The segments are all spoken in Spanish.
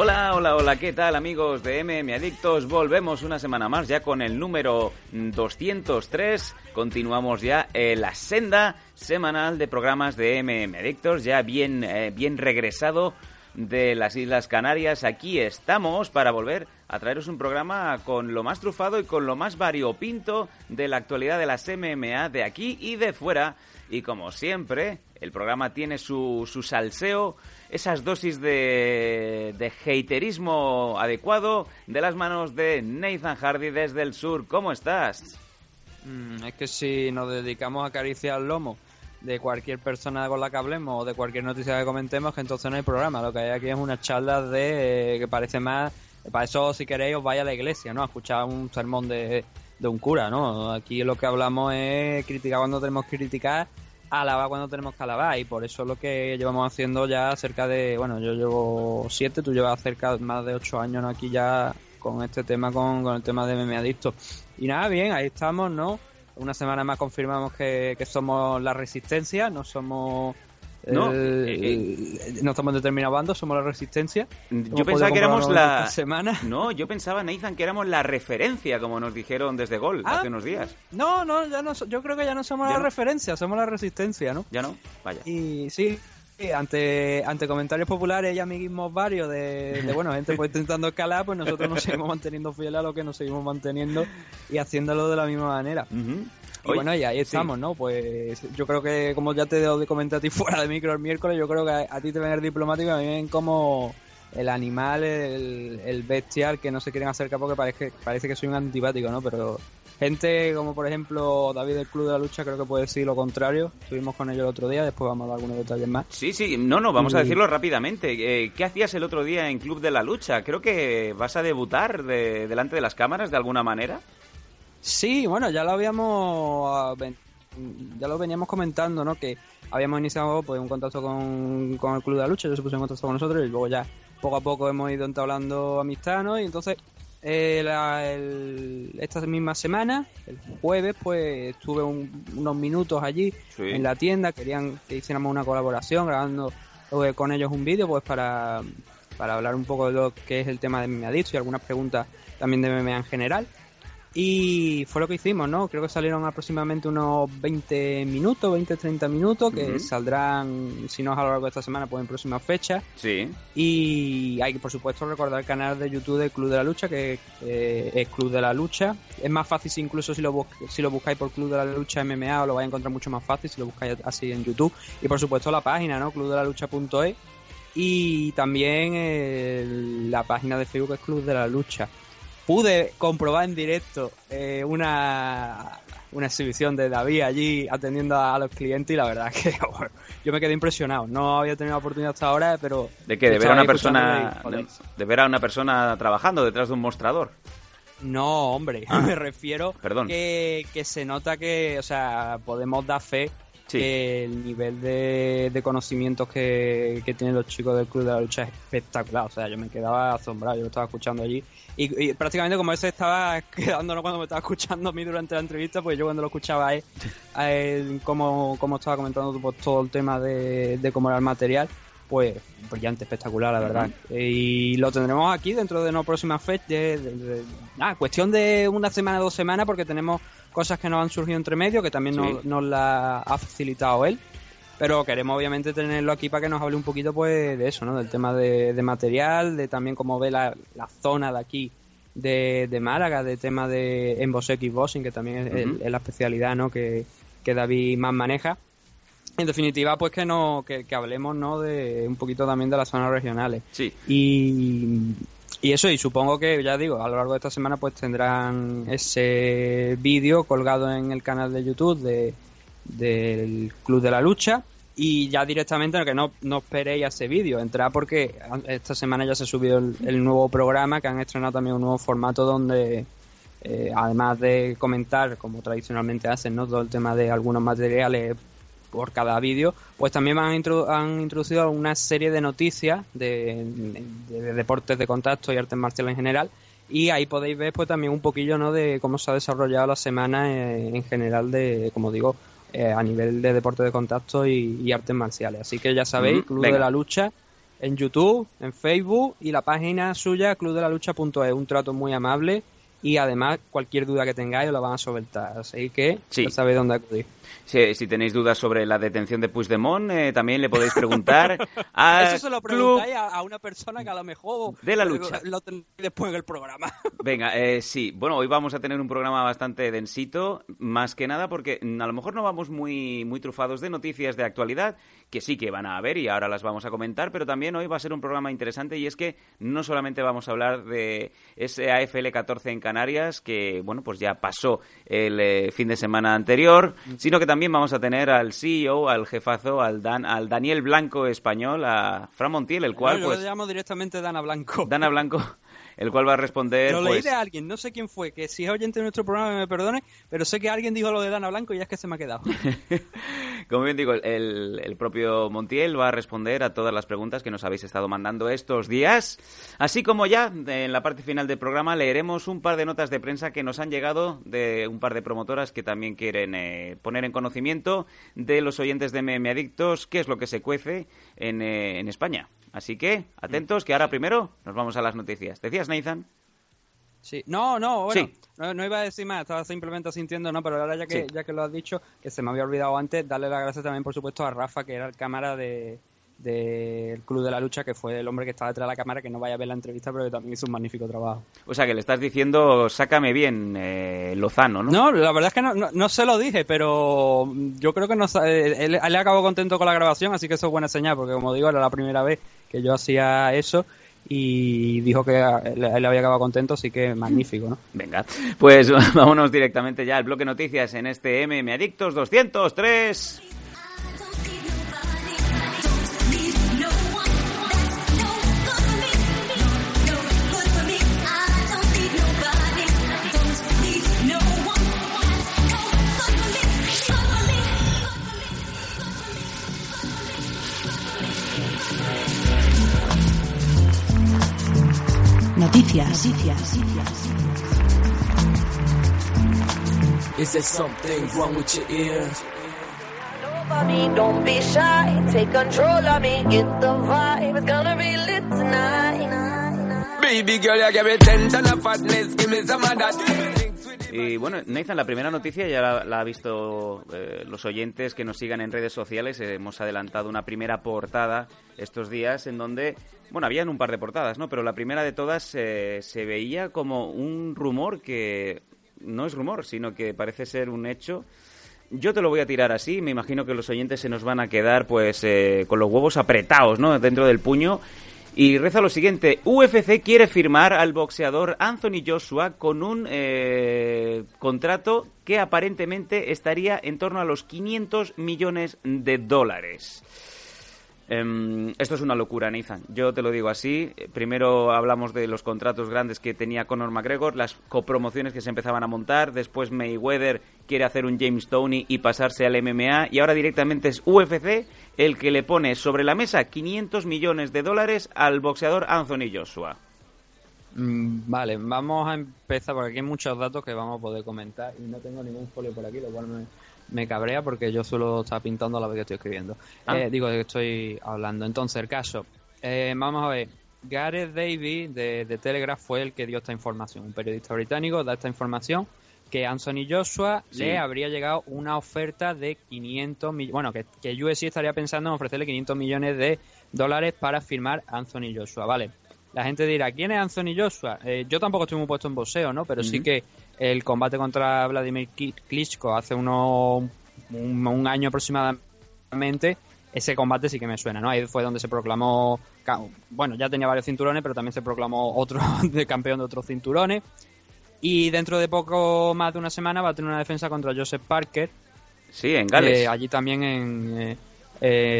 Hola, hola, hola, ¿qué tal amigos de MM Adictos? Volvemos una semana más ya con el número 203. Continuamos ya en la senda semanal de programas de MM Adictos, ya bien, eh, bien regresado de las Islas Canarias. Aquí estamos para volver a traeros un programa con lo más trufado y con lo más variopinto de la actualidad de las MMA de aquí y de fuera. Y como siempre, el programa tiene su, su salseo esas dosis de, de haterismo adecuado de las manos de Nathan Hardy desde el sur. ¿Cómo estás? Mm, es que si nos dedicamos a acariciar el lomo de cualquier persona con la que hablemos o de cualquier noticia que comentemos, que entonces no hay programa. Lo que hay aquí es una charla de eh, que parece más. Para eso, si queréis, os vaya a la iglesia, ¿no? A escuchar un sermón de, de un cura, ¿no? Aquí lo que hablamos es criticar cuando tenemos que criticar alabar cuando tenemos que alabar y por eso es lo que llevamos haciendo ya cerca de, bueno, yo llevo siete, tú llevas cerca más de ocho años aquí ya con este tema, con, el tema de meme adicto. Y nada, bien, ahí estamos, ¿no? Una semana más confirmamos que, que somos la resistencia, no somos no, eh, eh, no estamos determinados bandos, somos la resistencia. Yo pensaba que éramos la semana. No, yo pensaba, Nathan, que éramos la referencia, como nos dijeron desde Gol ah, hace unos días. No, no, ya no, yo creo que ya no somos la referencia, somos la resistencia, ¿no? Ya no, vaya. Y sí, ante, ante comentarios populares y amiguismos varios de, bueno, gente pues intentando escalar, pues nosotros nos seguimos manteniendo fieles a lo que nos seguimos manteniendo y haciéndolo de la misma manera. Y bueno, y ahí estamos, ¿no? Pues yo creo que, como ya te de comentar a ti fuera de micro el miércoles, yo creo que a, ti te ven el diplomático y a mí ven como el animal, el, bestial que no se quieren acercar porque parece, parece que soy un antipático, ¿no? Pero gente como por ejemplo David del Club de la Lucha creo que puede decir lo contrario. Estuvimos con ellos el otro día, después vamos a dar algunos detalles más. Sí, sí, no, no, vamos a decirlo rápidamente. Eh, ¿Qué hacías el otro día en Club de la Lucha? Creo que vas a debutar delante de las cámaras de alguna manera. Sí, bueno, ya lo habíamos ah, ya lo veníamos comentando, ¿no? Que habíamos iniciado pues un contacto con, con el Club de la Lucha, yo se puso en contacto con nosotros y luego ya poco a poco hemos ido entablando amistad, ¿no? Y entonces eh, esta misma semana, el jueves, pues estuve unos minutos allí en la tienda, querían que hiciéramos una colaboración grabando eh, con ellos un vídeo, pues para, para hablar un poco de lo que es el tema de MMA y algunas preguntas también de MMA en general. Y fue lo que hicimos, ¿no? Creo que salieron aproximadamente unos 20 minutos, 20-30 minutos, que saldrán, si no es a lo largo de esta semana, pues en próximas fechas. Sí. Y hay que, por supuesto, recordar el canal de YouTube del Club de la Lucha, que eh, es Club de la Lucha. Es más fácil incluso si lo, si lo buscáis por Club de la Lucha MMA, lo vais a encontrar mucho más fácil si lo buscáis así en YouTube. Y, por supuesto, la página, ¿no? clubdelalucha.es. Y también la página de Facebook es Club de la Lucha pude comprobar en directo eh, una, una exhibición de David allí atendiendo a, los clientes y la verdad que yo me quedé impresionado. No había tenido la oportunidad hasta ahora, pero... ¿De qué? ¿De ver a una persona, de, ver a una persona trabajando detrás de un mostrador? No, hombre, ah. me refiero Perdón. Que, que se nota que, o sea, podemos dar fe que el nivel de, de conocimientos que, que, tienen los chicos del Club de la Lucha es espectacular. O sea, yo me quedaba asombrado, yo lo estaba escuchando allí y, prácticamente como ese estaba quedándonos cuando me estaba escuchando a mí durante la entrevista, pues yo cuando lo escuchaba a él, como, estaba comentando pues, todo el tema de, cómo era el material, pues brillante, espectacular, la verdad. Y lo tendremos aquí dentro de una próxima fecha. De, nada, cuestión de una semana, dos semanas, porque tenemos cosas que nos han surgido entre medio, que también nos, nos la ha facilitado él pero queremos obviamente tenerlo aquí para que nos hable un poquito pues de eso, ¿no? Del tema de, material, de también cómo ve la, zona de aquí de, de, Málaga, de tema de Embos Bossing, que también es, la especialidad, ¿no? Que, que, David más maneja. En definitiva, pues que no que, hablemos, ¿no? De un poquito también de las zonas regionales. Sí. Y, y eso, y supongo que, ya digo, a lo largo de esta semana pues tendrán ese vídeo colgado en el canal de YouTube de del Club de la Lucha y ya directamente que no, no esperéis a ese vídeo, entrad porque esta semana ya se subió el, el, nuevo programa que han estrenado también un nuevo formato donde eh, además de comentar como tradicionalmente hacen, ¿no? todo el tema de algunos materiales por cada vídeo, pues también han, han introducido una serie de noticias de, de, deportes de contacto y artes marciales en general y ahí podéis ver pues también un poquillo ¿no? de cómo se ha desarrollado la semana eh, en general de, como digo, eh, a nivel de deporte de contacto y, artes marciales. Así que ya sabéis, Club de la Lucha en YouTube, en Facebook y la página suya, clubdelalucha.es. Un trato muy amable y además cualquier duda que tengáis lo van a soltar. Así que ya sabéis dónde acudir. Si, tenéis dudas sobre la detención de Puigdemont, eh, también le podéis preguntar a Eso se lo preguntáis a, una persona que a lo mejor de la lucha lo tenéis después en el programa. Venga, eh, sí. Bueno, hoy vamos a tener un programa bastante densito, más que nada porque a lo mejor no vamos muy, muy trufados de noticias de actualidad, que sí que van a haber y ahora las vamos a comentar, pero también hoy va a ser un programa interesante y es que no solamente vamos a hablar de ese AFL 14 en Canarias, que bueno, pues ya pasó el eh, fin de semana anterior, sino que también vamos a tener al CEO, al jefazo, al Dan, al Daniel Blanco español, a Fran Montiel, el cual yo pues le llamo directamente Dana Blanco. Dana Blanco el cual va a responder. Lo leí pues de alguien, no sé quién fue, que si es oyente de nuestro programa me perdone, pero sé que alguien dijo lo de Dana Blanco y ya es que se me ha quedado. Como bien digo, el, el, propio Montiel va a responder a todas las preguntas que nos habéis estado mandando estos días. Así como ya en la parte final del programa leeremos un par de notas de prensa que nos han llegado de un par de promotoras que también quieren eh, poner en conocimiento de los oyentes de MM Adictos qué es lo que se cuece en, eh, en España. Así que, atentos, que ahora primero nos vamos a las noticias. ¿Decías, Nathan? Sí, no, no, bueno, no, iba a decir más, estaba simplemente sintiendo, no, pero ahora ya que, ya que lo has dicho, que se me había olvidado antes, darle las gracias también, por supuesto, a Rafa, que era el cámara de, del Club de la Lucha, que fue el hombre que estaba detrás de la cámara, que no vaya a ver la entrevista, pero que también hizo un magnífico trabajo. O sea, que le estás diciendo, sácame bien, eh, Lozano, ¿no? No, la verdad es que no, no, se lo dije, pero yo creo que no, él, él, él acabó contento con la grabación, así que eso es buena señal, porque como digo, era la primera vez que yo hacía eso y dijo que él había acabado contento, así que magnífico, ¿no? Venga, pues vámonos directamente ya al bloque noticias en este MM Adictos 203. Noticias. Is there something wrong with your ear? Don't be shy, take control of me, get the vibe, it's gonna be lit tonight. Baby girl, you give me ten ton of fatness, give me some of that. Y bueno, Nathan, la primera noticia ya la, la ha visto eh, los oyentes que nos sigan en redes sociales. hemos adelantado una primera portada estos días en donde, bueno, habían un par de portadas, ¿no? Pero la primera de todas eh, se veía como un rumor que no es rumor, sino que parece ser un hecho. Yo te lo voy a tirar así, me imagino que los oyentes se nos van a quedar pues eh, con los huevos apretados, ¿no? Dentro del puño y reza lo siguiente, UFC quiere firmar al boxeador Anthony Joshua con un eh, contrato que aparentemente estaría en torno a los 500 millones de dólares. Em, esto es una locura, Nathan. Yo te lo digo así. Primero hablamos de los contratos grandes que tenía Conor McGregor, las copromociones que se empezaban a montar. Después Mayweather quiere hacer un James Tony y pasarse al MMA. Y ahora directamente es UFC el que le pone sobre la mesa 500 millones de dólares al boxeador Anthony Joshua. Mm, vale, vamos a empezar porque aquí hay muchos datos que vamos a poder comentar y no tengo ningún folio por aquí, lo cual me, me cabrea porque yo suelo estar pintando a la vez que estoy escribiendo. Ah. Eh, digo que estoy hablando. Entonces, el caso. Eh, vamos a ver. Gareth Davis de, Telegraph fue el que dio esta información. Un periodista británico da esta información que Anthony Joshua le habría llegado una oferta de 500 millones. Bueno, que, que UFC estaría pensando en ofrecerle 500 millones de dólares para firmar Anthony Joshua. Vale. La gente dirá, ¿quién es Anthony Joshua? Eh, yo tampoco estoy muy puesto en boxeo, ¿no? Pero sí que el combate contra Vladimir Klitschko hace uno, un, año aproximadamente, ese combate sí que me suena, ¿no? Ahí fue donde se proclamó, bueno, ya tenía varios cinturones, pero también se proclamó otro de campeón de otros cinturones. Y dentro de poco más de una semana va a tener una defensa contra Joseph Parker, Sí, en Gales. allí también en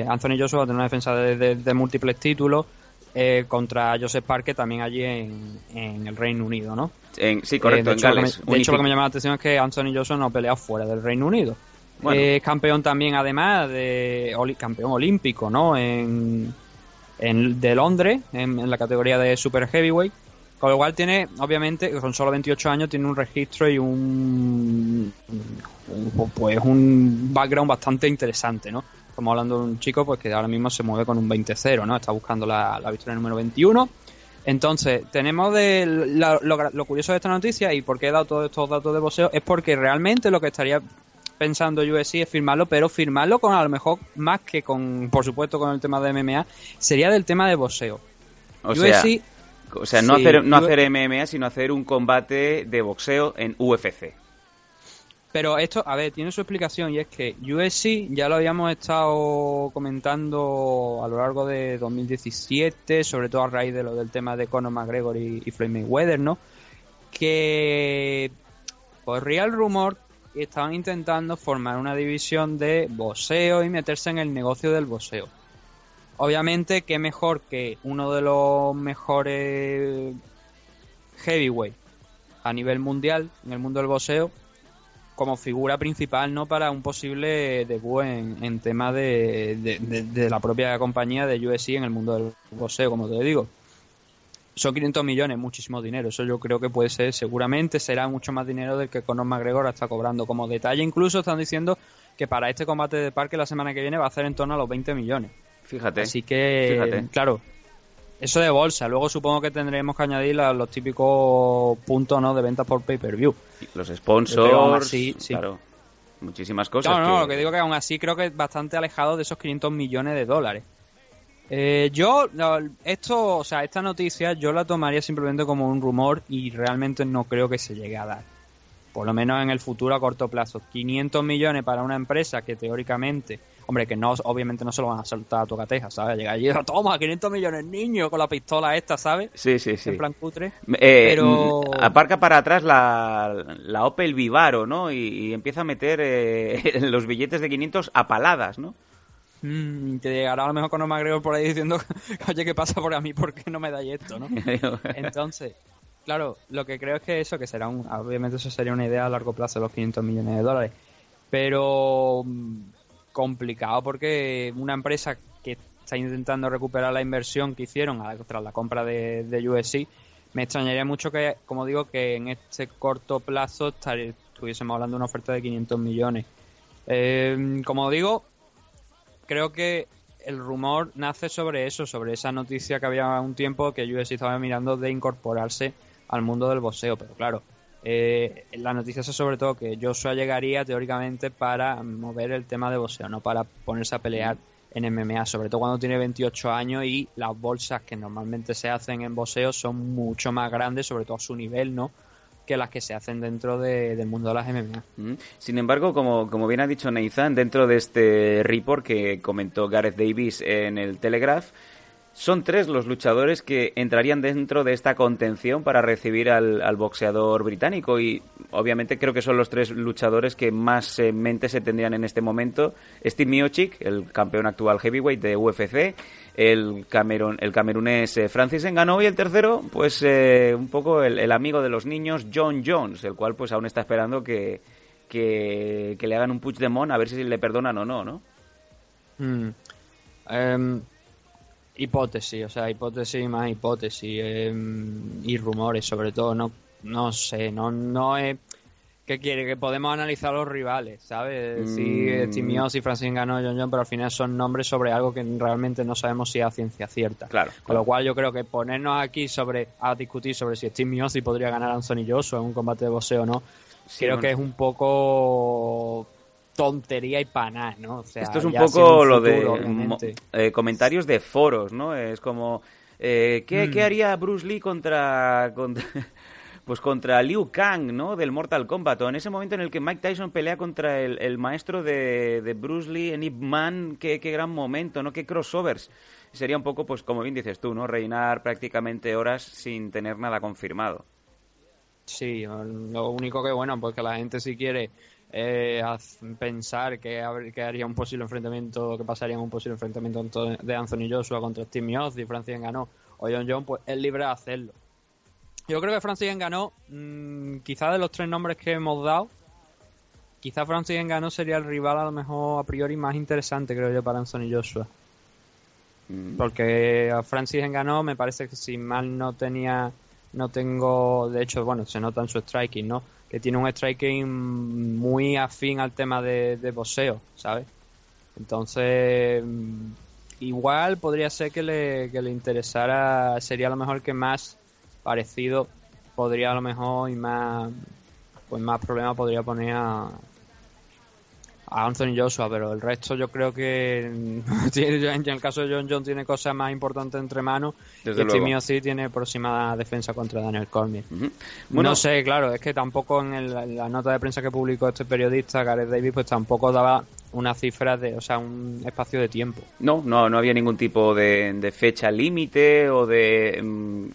Anthony Joshua va a tener una defensa de, múltiples títulos contra Joseph Parker también allí en, en el Reino Unido, ¿no? sí, correcto, en Gales. de hecho, lo que me llama la atención es que Anthony Joshua no ha peleado fuera del Reino Unido. Es campeón también, además, de campeón olímpico, ¿no? En, de Londres, en, la categoría de Super Heavyweight. Con lo cual tiene, obviamente, con solo 28 años, tiene un registro y un, pues un background bastante interesante, ¿no? Estamos hablando de un chico pues que ahora mismo se mueve con un 20-0, ¿no? Está buscando la, la victoria número 21. Entonces, tenemos de lo, curioso de esta noticia y por qué he dado todos estos datos de boxeo es porque realmente lo que estaría pensando UFC es firmarlo, pero firmarlo con a lo mejor más que con, por supuesto, con el tema de MMA, sería del tema de boxeo. O sea, o sea no, hacer, no hacer MMA, sino hacer un combate de boxeo en UFC. Pero esto, a ver, tiene su explicación y es que UFC ya lo habíamos estado comentando a lo largo de 2017, sobre todo a raíz de lo del tema de Conor McGregor y, y Floyd Mayweather, ¿no? Que corría el rumor que estaban intentando formar una división de boxeo y meterse en el negocio del boxeo. Obviamente, qué mejor que uno de los mejores heavyweight a nivel mundial en el mundo del boxeo como figura principal no para un posible debut en, en tema de, de, la propia compañía de USC en el mundo del boxeo, como te digo. Son 500 millones, muchísimo dinero. Eso yo creo que puede ser, seguramente será mucho más dinero del que Conor McGregor está cobrando. Como detalle, incluso están diciendo que para este combate de parque la semana que viene va a hacer en torno a los 20 millones. Fíjate. Así que, claro, eso de bolsa. Luego supongo que tendremos que añadir los típicos puntos ¿no? de venta por pay-per-view. Los sponsors, sí, claro. Muchísimas cosas. No, no, lo que digo que aún así creo que es bastante alejado de esos 500 millones de dólares. Eh, yo, esto, o sea, esta noticia yo la tomaría simplemente como un rumor y realmente no creo que se llegue a dar. Por lo menos en el futuro a corto plazo. 500 millones para una empresa que teóricamente Hombre, que no, obviamente no se lo van a soltar a tocateja, ¿sabes? Llega allí, toma, 500 millones niños con la pistola esta, ¿sabes? Sí, sí, sí. En plan cutre. Eh, pero... Mm, aparca para atrás la, la Opel Vivaro, ¿no? Y, empieza a meter eh, los billetes de 500 a paladas, ¿no? Mm, te llegará a lo mejor con Omar por ahí diciendo, oye, ¿qué pasa por a mí? ¿Por qué no me dais esto, no? Entonces, claro, lo que creo es que eso, que será un, obviamente eso sería una idea a largo plazo, los 500 millones de dólares. Pero complicado porque una empresa que está intentando recuperar la inversión que hicieron tras la compra de, de USC, me extrañaría mucho que, como digo, que en este corto plazo estuviésemos hablando de una oferta de 500 millones. Eh, como digo, creo que el rumor nace sobre eso, sobre esa noticia que había un tiempo que USC estaba mirando de incorporarse al mundo del boxeo, pero claro, eh, la noticia es sobre todo que Joshua llegaría teóricamente para mover el tema de boxeo, no para ponerse a pelear en MMA, sobre todo cuando tiene 28 años y las bolsas que normalmente se hacen en boxeo son mucho más grandes, sobre todo a su nivel, ¿no? que las que se hacen dentro del mundo de las MMA. Mm. Sin embargo, como, como bien ha dicho Nathan, dentro de este report que comentó Gareth Davis en el Telegraph, son tres los luchadores que entrarían dentro de esta contención para recibir al, boxeador británico y obviamente creo que son los tres luchadores que más en mente se tendrían en este momento. Steve Miocic, el campeón actual heavyweight de UFC, el, el camerunés eh, Francis Ngannou y el tercero, pues eh, un poco el, amigo de los niños, John Jones, el cual pues aún está esperando que, que, le hagan un push de mon a ver si le perdonan o no, ¿no? Mm. Em, hipótesis, o sea, hipótesis más hipótesis em, y rumores sobre todo, no no sé, no no es ¿Qué quiere? Que podemos analizar los rivales, ¿sabes? Si mm. Timios y Francis ganó John John, pero al final son nombres sobre algo que realmente no sabemos si es a ciencia cierta. Claro. Con lo cual yo creo que ponernos aquí sobre a discutir sobre si Steve y podría ganar a Anthony Joshua en un combate de boxeo o no, creo que es un poco tontería y paná, ¿no? Esto es un poco lo de eh, comentarios de foros, ¿no? Es como, eh, ¿qué, mm. haría Bruce Lee contra, pues contra Liu Kang, ¿no? Del Mortal Kombat. O en ese momento en el que Mike Tyson pelea contra el, maestro de, Bruce Lee en Ip Man, qué, qué gran momento, ¿no? Qué crossovers. Sería un poco, pues como bien dices tú, ¿no? Reinar prácticamente horas sin tener nada confirmado. Sí, lo único que, bueno, pues que la gente si quiere eh, pensar que, que, haría un posible enfrentamiento, que pasaría un posible enfrentamiento de Anthony Joshua contra Steve Miocic, Francis ganó o John John, pues es libre de hacerlo. Yo creo que Francis ganó, mmm, quizás de los tres nombres que hemos dado, quizá Francis ganó sería el rival a lo mejor a priori más interesante, creo yo, para Anthony Joshua. Mm. Porque a Francis ganó me parece que si mal no tenía, no tengo, de hecho, bueno, se nota en su striking, ¿no? Que tiene un striking muy afín al tema de, de boxeo, ¿sabes? Entonces, mm, igual podría ser que le, que le interesara, sería a lo mejor que más parecido podría a lo mejor y más pues más problema podría poner a, a Anthony Joshua, pero el resto yo creo que en el caso de John John tiene cosas más importantes entre manos Desde y Timmy sí tiene aproximada defensa contra Daniel Cormier. no sé, claro, es que tampoco en, la nota de prensa que publicó este periodista, Gareth Davis, pues tampoco daba una cifra de, o sea, un espacio de tiempo. No, no, no había ningún tipo de, fecha límite o de mm,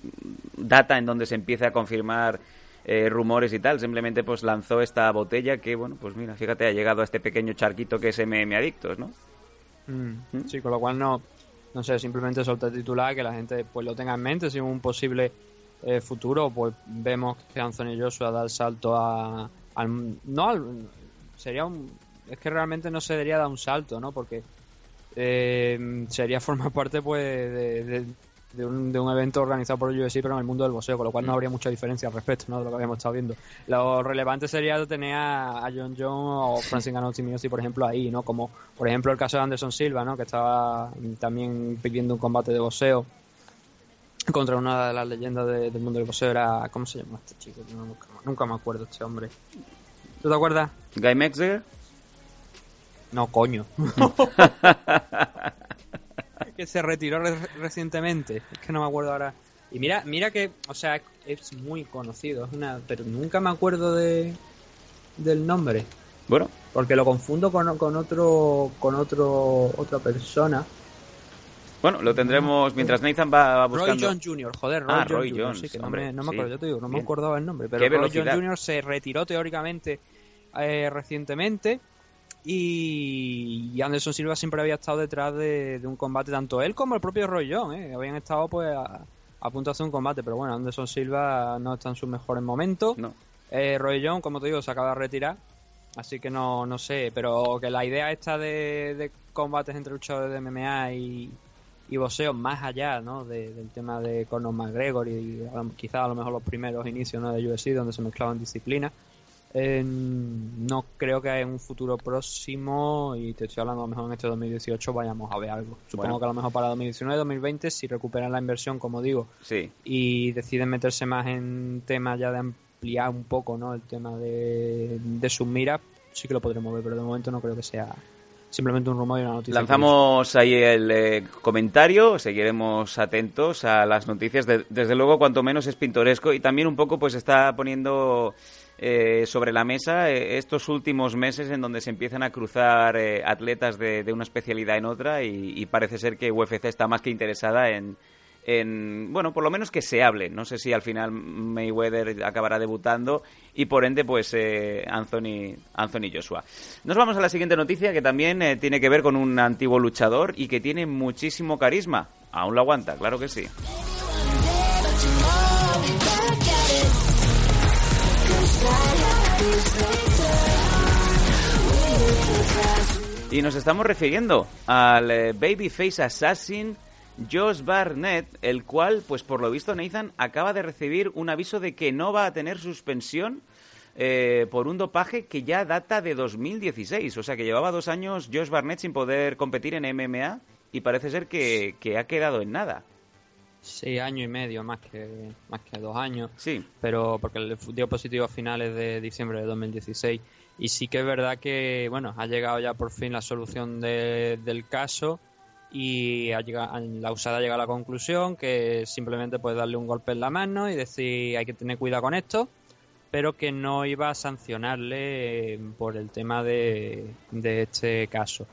data en donde se empiece a confirmar eh, rumores y tal, simplemente pues lanzó esta botella que, bueno, pues mira, fíjate, ha llegado a este pequeño charquito que es MM Adictos, ¿no? Mm, ¿Mm? Sí, con lo cual no, no sé, simplemente soltar titular, que la gente pues lo tenga en mente, si un posible eh, futuro, pues vemos que Anthony Joshua da el salto a, al, no al, sería un, es que realmente no se debería dar un salto, ¿no? Porque eh, sería formar parte pues de, de un, de un evento organizado por el UFC, pero en el mundo del boxeo, con lo cual no mm. habría mucha diferencia al respecto ¿no? de lo que habíamos estado viendo. Lo relevante sería tener a, John John o Francis Ngannou por ejemplo, ahí, ¿no? Como, por ejemplo, el caso de Anderson Silva, ¿no? Que estaba también pidiendo un combate de boxeo contra una de las leyendas del mundo del boxeo. Era, ¿cómo se llama este chico? nunca, nunca, me acuerdo este hombre. ¿Tú te acuerdas? Guy Mexer. No, coño. que se retiró recientemente. Es que no me acuerdo ahora. Y mira, mira que, o sea, es muy conocido, es una, pero nunca me acuerdo de del nombre. Bueno, porque lo confundo con, con otro con otro otra persona. Bueno, lo tendremos mientras Nathan va, buscando. Roy John Jr., joder, Roy, ah, Roy Jones. Sí, que no, me, no me acuerdo, yo te digo, no me acordaba el nombre. Pero Roy John Jr. se retiró teóricamente eh, recientemente y Anderson Silva siempre había estado detrás de, un combate, tanto él como el propio Roy ¿eh? habían estado pues a, punto de hacer un combate, pero bueno, Anderson Silva no está en sus mejores momentos. Eh, Roy como te digo, se acaba de retirar, así que no, no sé, pero que la idea esta de, combates entre luchadores de MMA y, y boxeo más allá ¿no? del tema de Conor McGregor y, quizás a lo mejor los primeros inicios ¿no? de UFC donde se mezclaban disciplinas no creo que en un futuro próximo, y te estoy hablando a lo mejor en este 2018, vayamos a ver algo. Supongo que a lo mejor para 2019-2020, si recuperan la inversión, como digo, sí. y deciden meterse más en temas ya de ampliar un poco ¿no? el tema de, de sus miras, sí que lo podremos ver, pero de momento no creo que sea simplemente un rumor y una noticia. Lanzamos ahí el eh, comentario, seguiremos atentos a las noticias. desde luego, cuanto menos es pintoresco y también un poco pues está poniendo eh, sobre la mesa eh, estos últimos meses en donde se empiezan a cruzar eh, atletas de, una especialidad en otra y, parece ser que UFC está más que interesada en, bueno, por lo menos que se hable. No sé si al final Mayweather acabará debutando y por ende, pues Anthony, Anthony Joshua. Nos vamos a la siguiente noticia que también tiene que ver con un antiguo luchador y que tiene muchísimo carisma. Aún lo aguanta, claro que sí. Y nos estamos refiriendo al eh, Babyface Assassin Josh Barnett, el cual, pues por lo visto, Nathan acaba de recibir un aviso de que no va a tener suspensión eh, por un dopaje que ya data de 2016. O sea, que llevaba dos años Josh Barnett sin poder competir en MMA y parece ser que ha quedado en nada. Sí, año y medio, más que, más que dos años. Sí. Pero porque le dio positivo a finales de diciembre de 2016. Y sí que es verdad que, bueno, ha llegado ya por fin la solución del caso y ha llegado, la usada llega a la conclusión que simplemente puede darle un golpe en la mano y decir hay que tener cuidado con esto, pero que no iba a sancionarle por el tema de, de este caso.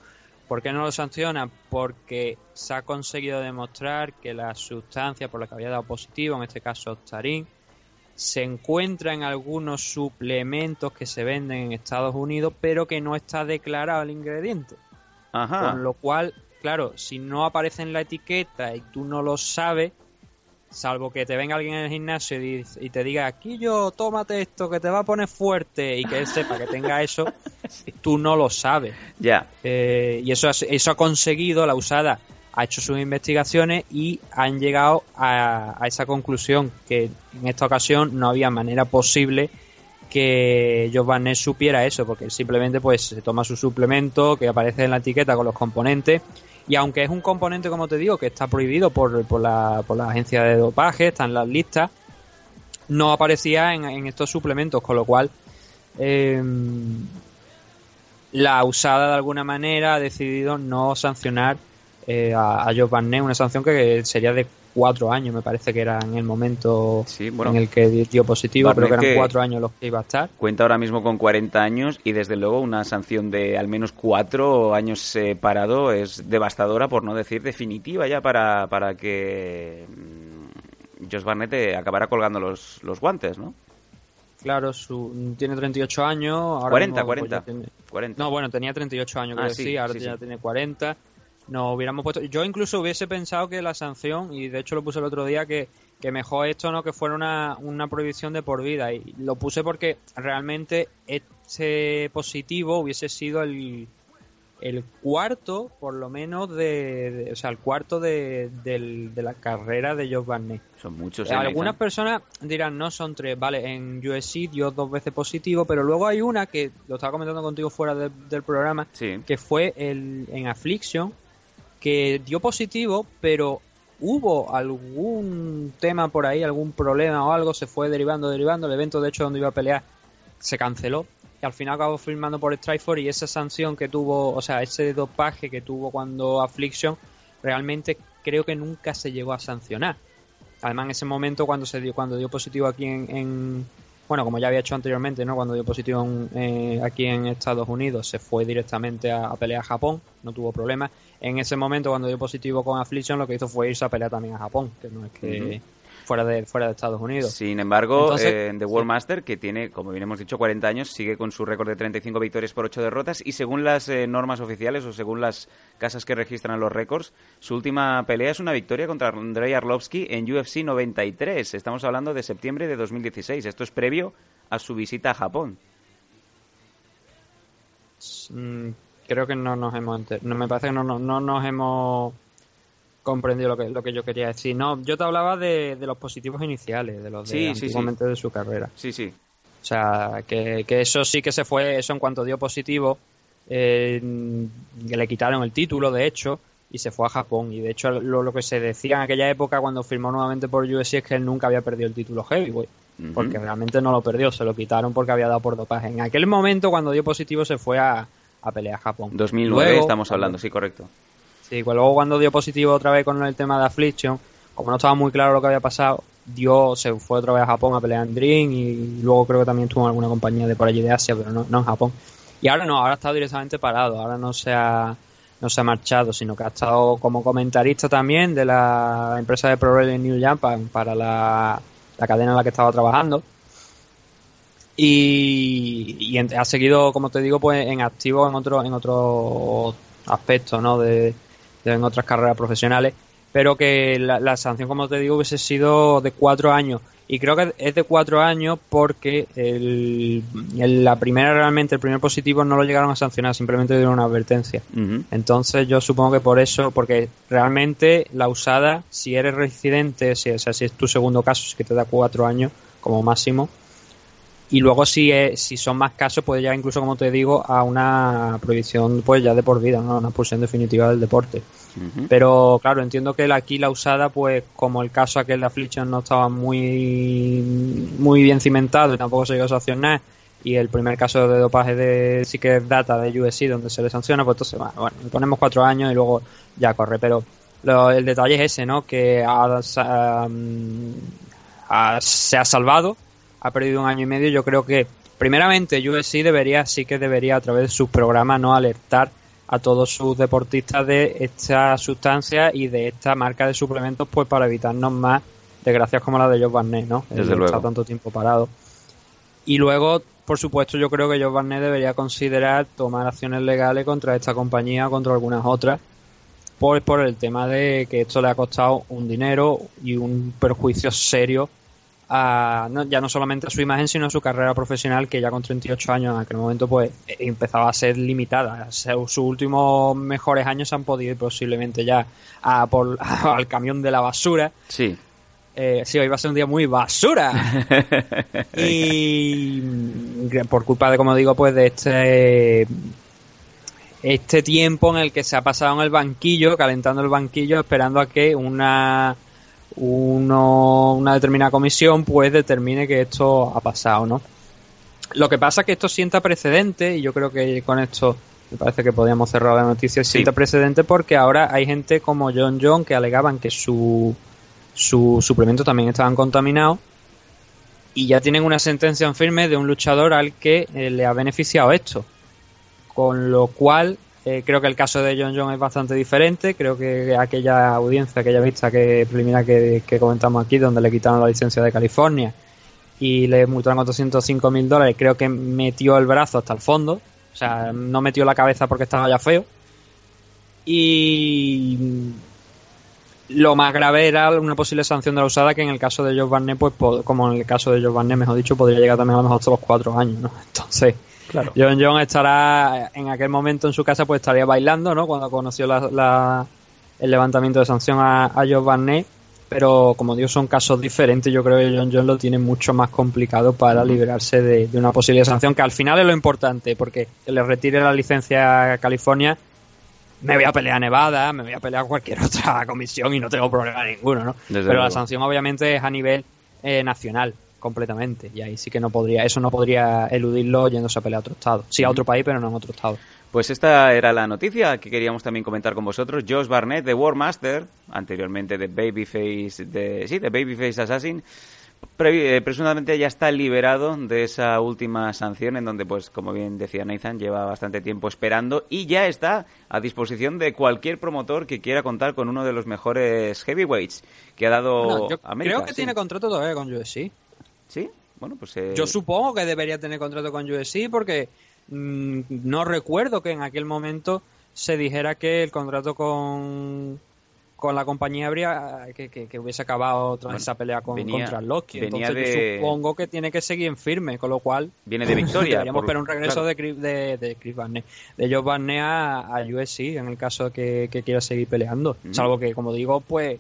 ¿Por qué no lo sanciona? Porque se ha conseguido demostrar que la sustancia por la que había dado positivo, en este caso Tarín, se encuentra en algunos suplementos que se venden en Estados Unidos, pero que no está declarado el ingrediente. Ajá. Con lo cual, claro, si no aparece en la etiqueta y tú no lo sabes, salvo que te venga alguien en el gimnasio y, te diga, aquí yo, tómate esto que te va a poner fuerte y que él sepa que tenga eso, tú no lo sabes. Ya. Eh, y eso, eso ha conseguido la usada ha hecho sus investigaciones y han llegado a, esa conclusión que en esta ocasión no había manera posible que Barnett supiera eso, porque simplemente pues se toma su suplemento que aparece en la etiqueta con los componentes y aunque es un componente, como te digo, que está prohibido por, por, la, por la agencia de dopaje, está en las listas, no aparecía en, estos suplementos, con lo cual em, la usada de alguna manera ha decidido no sancionar eh, a, a Joe Barnett, una sanción que sería de cuatro años, me parece que era en el momento en el que dio positivo, pero que eran cuatro años los que iba a estar. Cuenta ahora mismo con 40 años y desde luego una sanción de al menos cuatro años separado es devastadora, por no decir definitiva ya para, para que mm, Josh Barnett acabara colgando los, los guantes, ¿no? Claro, su, tiene 38 años. Ahora 40, 40, pues No, bueno, tenía 38 años, ah, sí, ahora ya tiene 40 no hubiéramos puesto. Yo incluso hubiese pensado que la sanción, y de hecho lo puse el otro día, que, que mejor esto no que fuera una, una prohibición de por vida. Y lo puse porque realmente este positivo hubiese sido el, el cuarto, por lo menos, de, o sea, el cuarto de, la carrera de Joe Barnett. Son muchos. Eh, algunas personas dirán, no, son tres. Vale, en USC dio dos veces positivo, pero luego hay una que, lo estaba comentando contigo fuera del programa, que fue el, en Affliction, que dio positivo, pero hubo algún tema por ahí, algún problema o algo, se fue derivando, derivando. El evento, de hecho, donde iba a pelear se canceló. Y al final acabó firmando por Strikeforce y esa sanción que tuvo, o sea, ese dopaje que tuvo cuando Affliction, realmente creo que nunca se llegó a sancionar. Además, en ese momento, cuando se dio, cuando dio positivo aquí en bueno, como ya había hecho anteriormente, ¿no? Cuando dio positivo eh, aquí en Estados Unidos, se fue directamente a, pelear a Japón, no tuvo problemas. En ese momento, cuando dio positivo con Affliction, lo que hizo fue irse a pelear también a Japón, que no es que fuera de, fuera de Estados Unidos. Sin embargo, eh, The World Master, que tiene, como bien hemos dicho, 40 años, sigue con su récord de 35 victorias por 8 derrotas y según las eh, normas oficiales o según las casas que registran los récords, su última pelea es una victoria contra Andrei Arlovsky en UFC 93. Estamos hablando de septiembre de 2016. Esto es previo a su visita a Japón. Mm, creo que no nos hemos... No, me parece que no, no nos hemos comprendido lo que, lo que yo quería decir. No, yo te hablaba de, los positivos iniciales, de los de sí, de su carrera. Sí, sí. O sea, que, eso sí que se fue, eso en cuanto dio positivo, eh, que le quitaron el título, de hecho, y se fue a Japón. Y de hecho, lo, que se decía en aquella época cuando firmó nuevamente por UFC es que él nunca había perdido el título heavyweight. Porque realmente no lo perdió, se lo quitaron porque había dado por dopaje. En aquel momento, cuando dio positivo, se fue a, a pelear a Japón. 2009 estamos hablando, sí, correcto. Sí, pues luego cuando dio positivo otra vez con el tema de Affliction, como no estaba muy claro lo que había pasado, dio, se fue otra vez a Japón a pelear en Dream y luego creo que también estuvo en alguna compañía de por allí de Asia, pero no, no en Japón. Y ahora no, ahora estado directamente parado, ahora no se ha, no se ha marchado, sino que ha estado como comentarista también de la empresa de Pro Wrestling New Japan para la, cadena en la que estaba trabajando. Y, y ha seguido, como te digo, pues en activo en otro, en otro aspecto, ¿no? De, en otras carreras profesionales, pero que la, sanción, como te digo, hubiese sido de cuatro años. Y creo que es de cuatro años porque el, la primera realmente, el primer positivo no lo llegaron a sancionar, simplemente dieron una advertencia. Entonces yo supongo que por eso, porque realmente la usada, si eres residente, si, o sea, si es tu segundo caso, es que te da cuatro años como máximo, y luego si, si son más casos puede llegar incluso como te digo a una prohibición pues ya de por vida ¿no? una expulsión definitiva del deporte. Pero claro entiendo que aquí la usada pues como el caso aquel de Affliction no estaba muy muy bien cimentado y tampoco se llegó a sancionar. Y el primer caso de dopaje de sí que es data de USC donde se le sanciona pues entonces bueno, le ponemos cuatro años y luego ya corre. Pero el detalle es ese no que se ha salvado ha perdido un año y medio. Yo creo que, primeramente, USC debería, sí que debería, a través de sus programas, no alertar a todos sus deportistas de esta sustancia y de esta marca de suplementos, pues para evitarnos más desgracias como la de Joe Barnett, ¿no? Desde luego. Está tanto tiempo parado. Y luego, por supuesto, yo creo que Joe Barnett debería considerar tomar acciones legales contra esta compañía o contra algunas otras por, por el tema de que esto le ha costado un dinero y un perjuicio serio a, ya no solamente a su imagen, sino a su carrera profesional, que ya con 38 años en aquel momento pues eh, empezaba a ser limitada. sus últimos mejores años han podido ir posiblemente ya a por, al camión de la basura. Sí. Eh, sí, hoy va a ser un día muy basura. y por culpa de, como digo, pues de este este tiempo en el que se ha pasado en el banquillo, calentando el banquillo, esperando a que una uno, una determinada comisión pues determine que esto ha pasado, ¿no? Lo que pasa es que esto sienta precedente y yo creo que con esto me parece que podríamos cerrar la noticia, sienta precedente porque ahora hay gente como John John que alegaban que su, su suplemento también estaban contaminados y ya tienen una sentencia en firme de un luchador al que eh, le ha beneficiado esto. Con lo cual eh, creo que el caso de John John es bastante diferente. Creo que aquella audiencia, aquella vista que preliminar que, comentamos aquí, donde le quitaron la licencia de California y le multaron 805 mil dólares, creo que metió el brazo hasta el fondo. O sea, no metió la cabeza porque estaba ya feo. Y lo más grave era una posible sanción de la usada que en el caso de Joe Barnett, pues como en el caso de Joe Barnett, mejor dicho, podría llegar también a lo mejor hasta los cuatro años, ¿no? Entonces, Claro. John John estará en aquel momento en su casa, pues estaría bailando, ¿no? Cuando conoció el levantamiento de sanción a, a Joe Barnett. Pero como digo, son casos diferentes. Yo creo que John John lo tiene mucho más complicado para liberarse de, una posible sanción, que al final es lo importante, porque le retire la licencia a California. Me voy a pelear a Nevada, me voy a pelear a cualquier otra comisión y no tengo problema ninguno, ¿no? Pero la sanción obviamente es a nivel eh, nacional completamente. Y ahí sí que no podría, eso no podría eludirlo yéndose a pelear a otro estado. Sí, a otro país, pero no en otro estado. Pues esta era la noticia que queríamos también comentar con vosotros. Josh Barnett de War Master, anteriormente de Babyface, de, sí, de Babyface Assassin, eh, presuntamente ya está liberado de esa última sanción en donde, pues, como bien decía Nathan, lleva bastante tiempo esperando y ya está a disposición de cualquier promotor que quiera contar con uno de los mejores heavyweights que ha dado América. Creo que tiene contrato todavía con UFC. ¿Sí? Bueno, pues... Eh, Yo supongo que debería tener contrato con USC porque mm, no recuerdo que en aquel momento se dijera que el contrato con, con la compañía habría que, que, hubiese acabado tras esa pelea con, contra Loki. Entonces supongo que tiene que seguir en firme, con lo cual viene de victoria. Deberíamos esperar un regreso de, de, de, Chris Barney, de Joe Barney a, a USC en el caso de que, que quiera seguir peleando. Salvo que, como digo, pues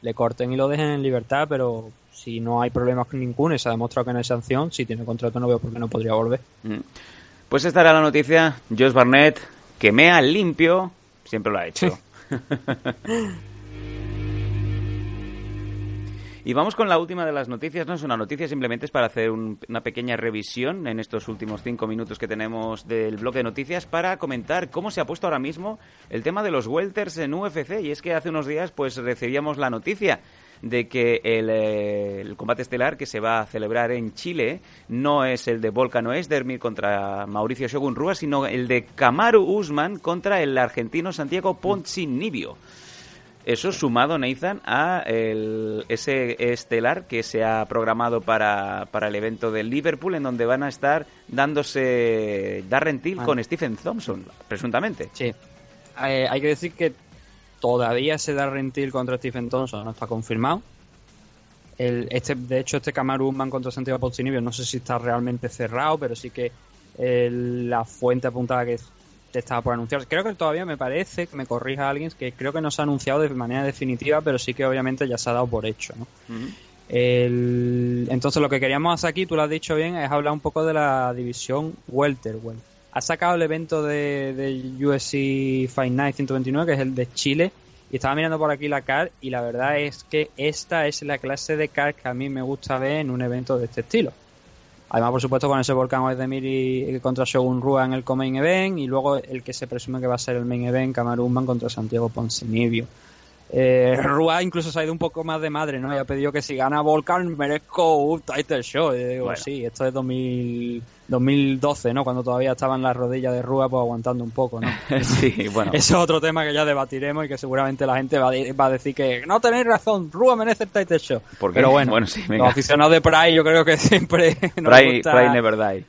le corten y lo dejen en libertad, pero si no hay problemas con ninguno y se ha demostrado que no hay sanción, si tiene contrato no veo por qué no podría volver. Mm. Pues esta era la noticia. Josh Barnett, que mea limpio, siempre lo ha hecho. Y vamos con la última de las noticias. No es una noticia, simplemente es para hacer una pequeña revisión en estos últimos cinco minutos que tenemos del bloque de noticias para comentar cómo se ha puesto ahora mismo el tema de los welters en UFC. Y es que hace unos días pues recibíamos la noticia de que eh, el, combate estelar que se va a celebrar en Chile no es el de Volcano Esdermir contra Mauricio Shogun Rua, sino el de Kamaru Usman contra el argentino Santiago Poncinibio. Eso sumado, Nathan, a el, ese estelar que se ha programado para, para, el evento del Liverpool, en donde van a estar dándose Darren Till ah. con Stephen Thompson, presuntamente. Sí. Eh, hay que decir que todavía se da rentil contra Stephen Thompson, no está confirmado. El, este, de hecho, este Kamaru contra Santiago Poncinibio no sé si está realmente cerrado, pero sí que la fuente apuntaba que estaba por anunciar. Creo que todavía me parece, que me corrija alguien, que creo que no se ha anunciado de manera definitiva, pero sí que obviamente ya se ha dado por hecho. entonces lo que queríamos hacer aquí, tú lo has dicho bien, es hablar un poco de la división welterweight ha sacado el evento de, de USC Fight Night 129, que es el de Chile, y estaba mirando por aquí la card y la verdad es que esta es la clase de card que a mí me gusta ver en un evento de este estilo. Además, por supuesto, con ese Volcán de y contra Shogun Rua en el co-main event y luego el que se presume que va a ser el main event, Camarumban contra Santiago Poncinibio. Eh, Rua incluso se ha ido un poco más de madre, ¿no? Y ha pedido que si gana Volcan merezco un title show. Y digo, sí, esto es 2000, 2012, ¿no? Cuando todavía estaban las rodillas de Rua pues aguantando un poco, ¿no? sí, bueno. Eso es otro tema que ya debatiremos y que seguramente la gente va a, decir que no tenéis razón, Rua merece el title show. Pero bueno, los aficionados de Pride yo creo que siempre nos Pride, Pride never die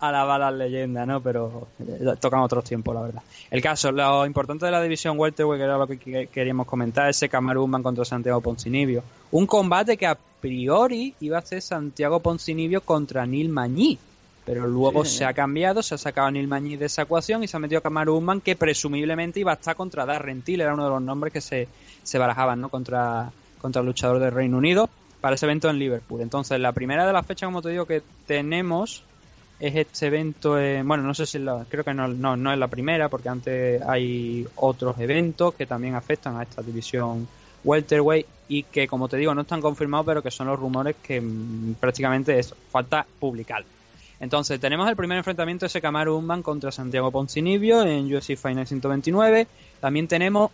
alabar las leyendas, ¿no? Pero eh, tocan otros tiempos, la verdad. El caso, lo importante de la división welterweight, que era lo que queríamos comentar, ese Camarumban contra Santiago Poncinibio. Un combate que a priori iba a ser Santiago Poncinibio contra Neil Mañí. Pero luego se ha cambiado, se ha sacado a Neil Mañí de esa ecuación y se ha metido a Kamaru que presumiblemente iba a estar contra Darren Till, era uno de los nombres que se, se barajaban, ¿no? Contra, contra el luchador del Reino Unido para ese evento en Liverpool. Entonces, la primera de las fechas, como te digo, que tenemos es este evento, bueno, no sé si la, creo que no, no, no, es la primera, porque antes hay otros eventos que también afectan a esta división welterweight y que, como te digo, no están confirmados, pero que son los rumores que mm, prácticamente es falta publicar. Entonces, tenemos el primer enfrentamiento de Sekamaru Unban contra Santiago Poncinibio en UFC Final 129. También tenemos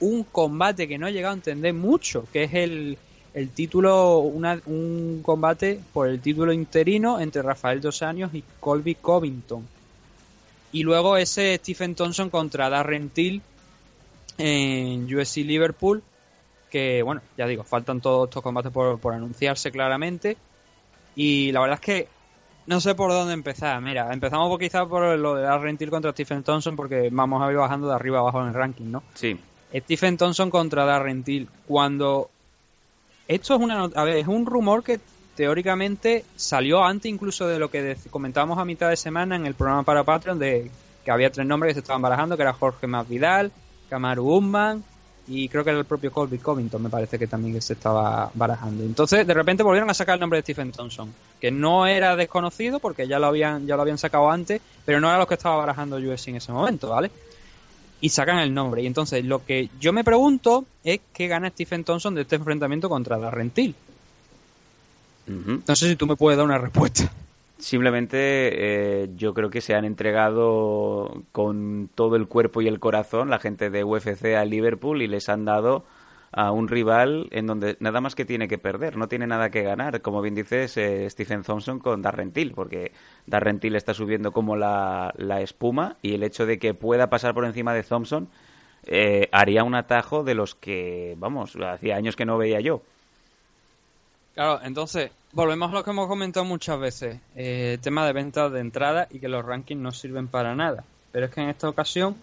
un combate que no he llegado a entender mucho, que es el el título, un combate por el título interino entre Rafael Dos Años y Colby Covington. Y luego ese Stephen Thompson contra Darren Till en USC Liverpool, que bueno, ya digo, faltan todos estos combates por, por anunciarse claramente. Y la verdad es que no sé por dónde empezar. Mira, empezamos por, quizá por lo de Darren Till contra Stephen Thompson, porque vamos a ir bajando de arriba abajo en el ranking, ¿no? Sí. Stephen Thompson contra Darren Till. Cuando esto es una a ver, es un rumor que teóricamente salió antes incluso de lo que comentábamos a mitad de semana en el programa para Patreon de que había tres nombres que se estaban barajando, que era Jorge Masvidal, Kamaru Usman y creo que era el propio Colby Covington, me parece que también se estaba barajando. Entonces, de repente volvieron a sacar el nombre de Stephen Thompson, que no era desconocido porque ya lo habían ya lo habían sacado antes, pero no era lo que estaba barajando UFC en ese momento, ¿vale? Y sacan el nombre. Y entonces lo que yo me pregunto es qué gana Stephen Thompson de este enfrentamiento contra Darren Till. No sé si tú me puedes dar una respuesta. Simplemente eh, yo creo que se han entregado con todo el cuerpo y el corazón la gente de UFC a Liverpool y les han dado a un rival en donde nada más que tiene que perder, no tiene nada que ganar, como bien dices eh, Stephen Thompson con Darren Till, porque Darren Till está subiendo como la, la, espuma y el hecho de que pueda pasar por encima de Thompson eh, haría un atajo de los que, vamos, hacía años que no veía yo. Claro, entonces, volvemos a lo que hemos comentado muchas veces, eh, tema de ventas de entrada y que los rankings no sirven para nada. Pero es que en esta ocasión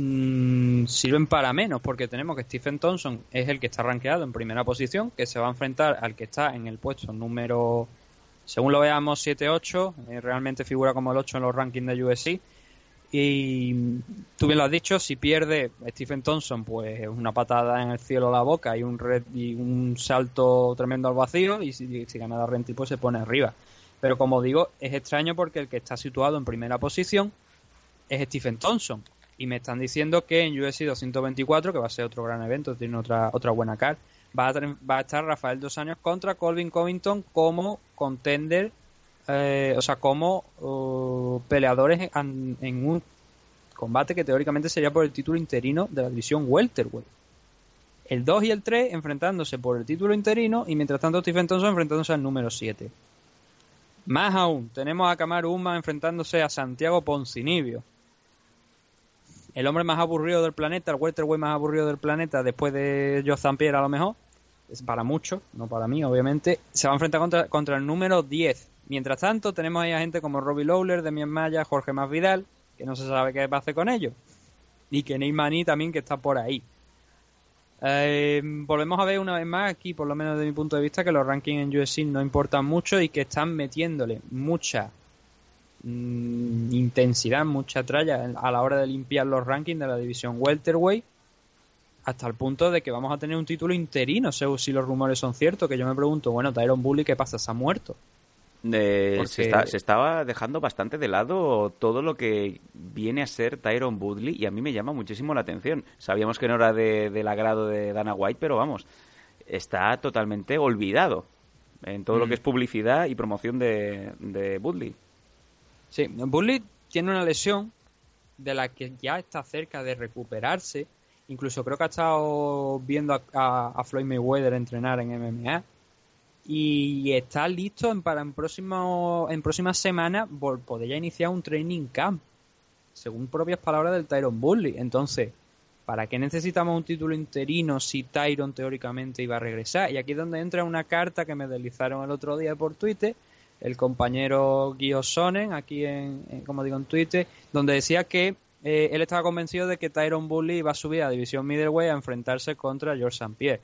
Mm, sirven para menos porque tenemos que Stephen Thompson es el que está rankeado en primera posición, que se va a enfrentar al que está en el puesto número, según lo veamos, 7-8, eh, realmente figura como el 8 en los rankings de USC. Y tú bien lo has dicho, si pierde Stephen Thompson, pues una patada en el cielo a la boca y un, red, y un salto tremendo al vacío, y si, si gana Renti, pues se pone arriba. Pero como digo, es extraño porque el que está situado en primera posición es Stephen Thompson y me están diciendo que en UFC 224, que va a ser otro gran evento, tiene otra, otra buena car, va a, va a estar Rafael Dos Años contra Colvin Covington como contender, eh, o sea, como uh, peleadores en, un combate que teóricamente sería por el título interino de la división welterweight. El 2 y el 3 enfrentándose por el título interino y mientras tanto Stephen Thompson enfrentándose al número 7. Más aún, tenemos a Kamaru Uma enfrentándose a Santiago Poncinibio el hombre más aburrido del planeta, el welterweight más aburrido del planeta, después de Joe Zampier a lo mejor, es para muchos, no para mí, obviamente, se va a enfrentar contra, el número 10. Mientras tanto, tenemos ahí a gente como Robbie Lawler, Demian Maya, Jorge Masvidal, que no se sabe qué va a hacer con ellos. Y que Neymani también, que está por ahí. Eh, volvemos a ver una vez más aquí, por lo menos de mi punto de vista, que los rankings en UFC no importan mucho y que están metiéndole mucha Mm, intensidad, mucha tralla a la hora de limpiar los rankings de la división welterweight hasta el punto de que vamos a tener un título interino, si los rumores son ciertos, que yo me pregunto, bueno, Tyron Bully, ¿qué pasa? ¿Se ha muerto? se, estaba dejando bastante de lado todo lo que viene a ser Tyron Woodley y a mí me llama muchísimo la atención. Sabíamos que no era del agrado de Dana White, pero vamos, está totalmente olvidado en todo lo mm. que es publicidad y promoción de, de Woodley. Sí, Bully tiene una lesión de la que ya está cerca de recuperarse Incluso creo que ha estado viendo a, Floyd Mayweather entrenar en MMA. Y está listo en, para en, próximo, en próximas semanas poder ya iniciar un training camp. Según propias palabras del Tyron Bully. Entonces, ¿para qué necesitamos un título interino si Tyron teóricamente iba a regresar? Y aquí es donde entra una carta que me deslizaron el otro día por Twitter el compañero Guio Sonnen, aquí en, como digo en Twitter, donde decía que eh, él estaba convencido de que Tyron Bully iba a subir a división middleweight a enfrentarse contra George St. Pierre.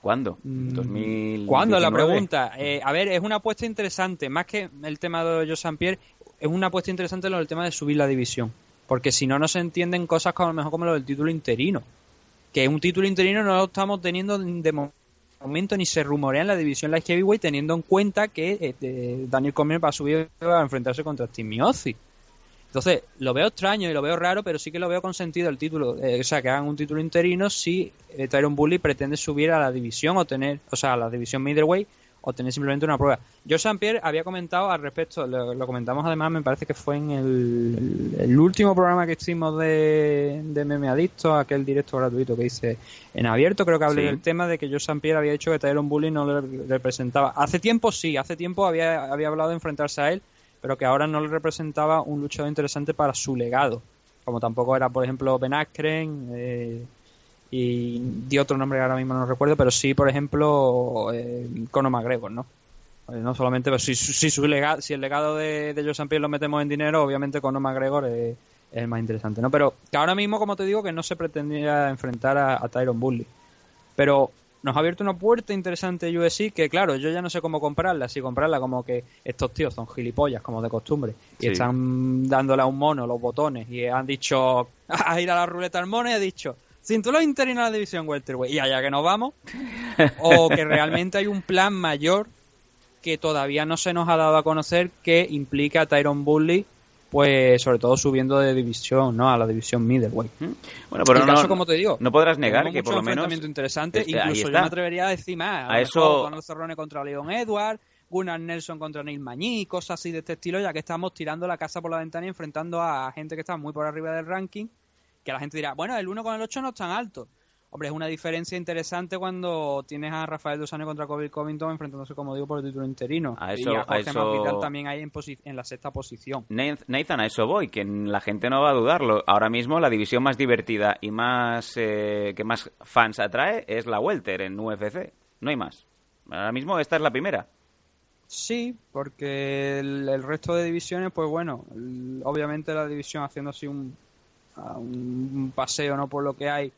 ¿Cuándo? Mm, ¿Cuándo? La pregunta. Eh, a ver, es una apuesta interesante. Más que el tema de George St. Pierre, es una apuesta interesante lo del tema de subir la división. Porque si no, no se entienden cosas como a lo mejor como lo del título interino. Que un título interino no lo estamos teniendo de momento ni se rumorea en la división light heavyweight teniendo en cuenta que eh, Daniel Cormier va a subir a enfrentarse contra Steve Miozzi. Entonces, lo veo extraño y lo veo raro, pero sí que lo veo con sentido el título. Eh, o sea, que hagan un título interino si eh, Tyron Bully pretende subir a la división o tener, o sea, a la división middleweight o tener simplemente una prueba. Yo St. Pierre había comentado al respecto, lo, comentamos además, me parece que fue en el, último programa que hicimos de, de Meme Adicto, aquel directo gratuito que hice en abierto, creo que hablé del tema de que yo St. Pierre había dicho que Tyron Bully no le representaba. Hace tiempo sí, hace tiempo había, había hablado de enfrentarse a él, pero que ahora no le representaba un luchador interesante para su legado. Como tampoco era, por ejemplo, Ben Askren eh, y di otro nombre que ahora mismo no recuerdo, pero sí, por ejemplo, eh, Conor McGregor, ¿no? Eh, no solamente, pero si, si, su legado, si el legado de, de Joe Pierre lo metemos en dinero, obviamente Conor McGregor es, el más interesante, ¿no? Pero que ahora mismo, como te digo, que no se pretendía enfrentar a, a Tyron Bully. Pero nos ha abierto una puerta interesante USC que, claro, yo ya no sé cómo comprarla. Si comprarla como que estos tíos son gilipollas, como de costumbre, y están dándole a un mono los botones y han dicho a ir a la ruleta al mono y ha dicho cinturón interino a la división welterweight y allá que nos vamos. o que realmente hay un plan mayor que todavía no se nos ha dado a conocer que implica a Tyron Bully pues sobre todo subiendo de división, ¿no? A la división middleweight. Bueno, pero no, como te digo, no podrás negar que por lo menos interesante, incluso yo me atrevería a decir más, a, eso Cerrone contra Leon Edwards, Gunnar Nelson contra Neil Mañí, cosas así de este estilo, ya que estamos tirando la casa por la ventana y enfrentando a gente que está muy por arriba del ranking, que la gente dirá, bueno, el 1 con el 8 no es tan alto. Hombre, es una diferencia interesante cuando tienes a Rafael Dos contra Kobe Covington enfrentándose, como digo, por el título interino. A eso, y a Jorge también ahí en, en, la sexta posición. Nathan, a eso voy, que la gente no va a dudarlo. Ahora mismo la división más divertida y más eh, que más fans atrae es la Welter en UFC. No hay más. Ahora mismo esta es la primera. Sí, porque el, resto de divisiones, pues bueno, obviamente la división haciendo así un, un paseo no por lo que hay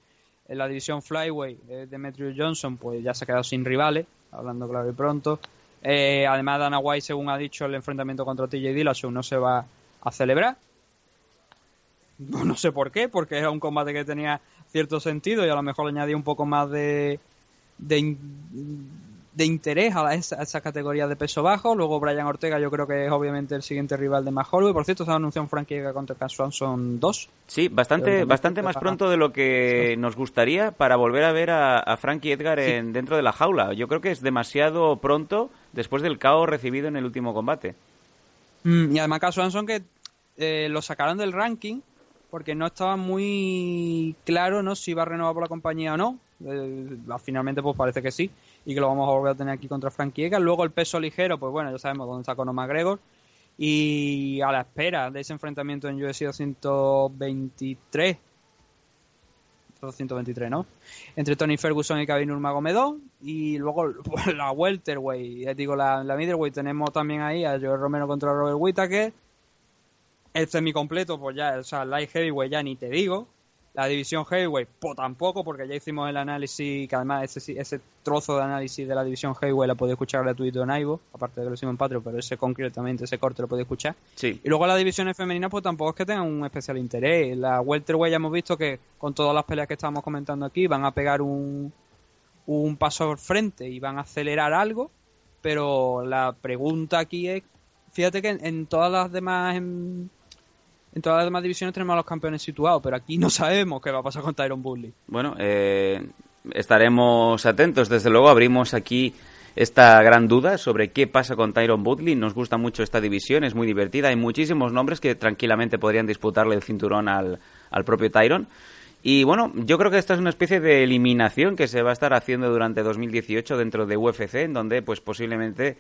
en la división Flyway, eh, Demetrius Johnson, pues ya se ha quedado sin rivales, hablando claro y pronto. Eh, además, Dana White, según ha dicho, el enfrentamiento contra TJ Dillashaw no se va a celebrar. No, sé por qué, porque era un combate que tenía cierto sentido y a lo mejor añadía un poco más de, de, de interés a, esa, categoría de peso bajo. Luego Brian Ortega yo creo que es obviamente el siguiente rival de y Por cierto, se ha anunciado un Frankie contra Cass Swanson 2. Sí, bastante, bastante más pronto de lo que nos gustaría para volver a ver a, Frankie Edgar en, dentro de la jaula. Yo creo que es demasiado pronto después del caos recibido en el último combate. Mm, y además Cass Swanson que eh, lo sacaron del ranking porque no estaba muy claro ¿no? si iba a renovar por la compañía o no. Eh, finalmente pues parece que sí y que lo vamos a volver a tener aquí contra Frankie. Luego el peso ligero, pues bueno, ya sabemos dónde está Conor McGregor. Y a la espera de ese enfrentamiento en UFC 223, 223, ¿no? Entre Tony Ferguson y Kevin Nurmagomedov. Y luego pues, la welterweight, digo, la, la middleweight tenemos también ahí a Joe Romero contra Robert Whittaker. El semi-completo, pues ya, o sea, light heavyweight ya ni te digo. La división heavyweight, pues tampoco, porque ya hicimos el análisis, que además ese, ese trozo de análisis de la división heavyweight la podéis escuchar gratuito en Ivo, aparte de que lo hicimos en Patreon, pero ese concretamente, ese corte lo podéis escuchar. Sí. Y luego la división femenina, pues tampoco es que tengan un especial interés. La welterweight ya hemos visto que con todas las peleas que estamos comentando aquí van a pegar un, un paso al frente y van a acelerar algo, pero la pregunta aquí es, fíjate que en, todas las demás... En todas las demás divisiones tenemos a los campeones situados, pero aquí no sabemos qué va a pasar con Tyron Bully. Bueno, eh, estaremos atentos. Desde luego abrimos aquí esta gran duda sobre qué pasa con Tyron Woodley. Nos gusta mucho esta división, es muy divertida. Hay muchísimos nombres que tranquilamente podrían disputarle el cinturón al, al propio Tyron. Y bueno, yo creo que esta es una especie de eliminación que se va a estar haciendo durante 2018 dentro de UFC, en donde pues posiblemente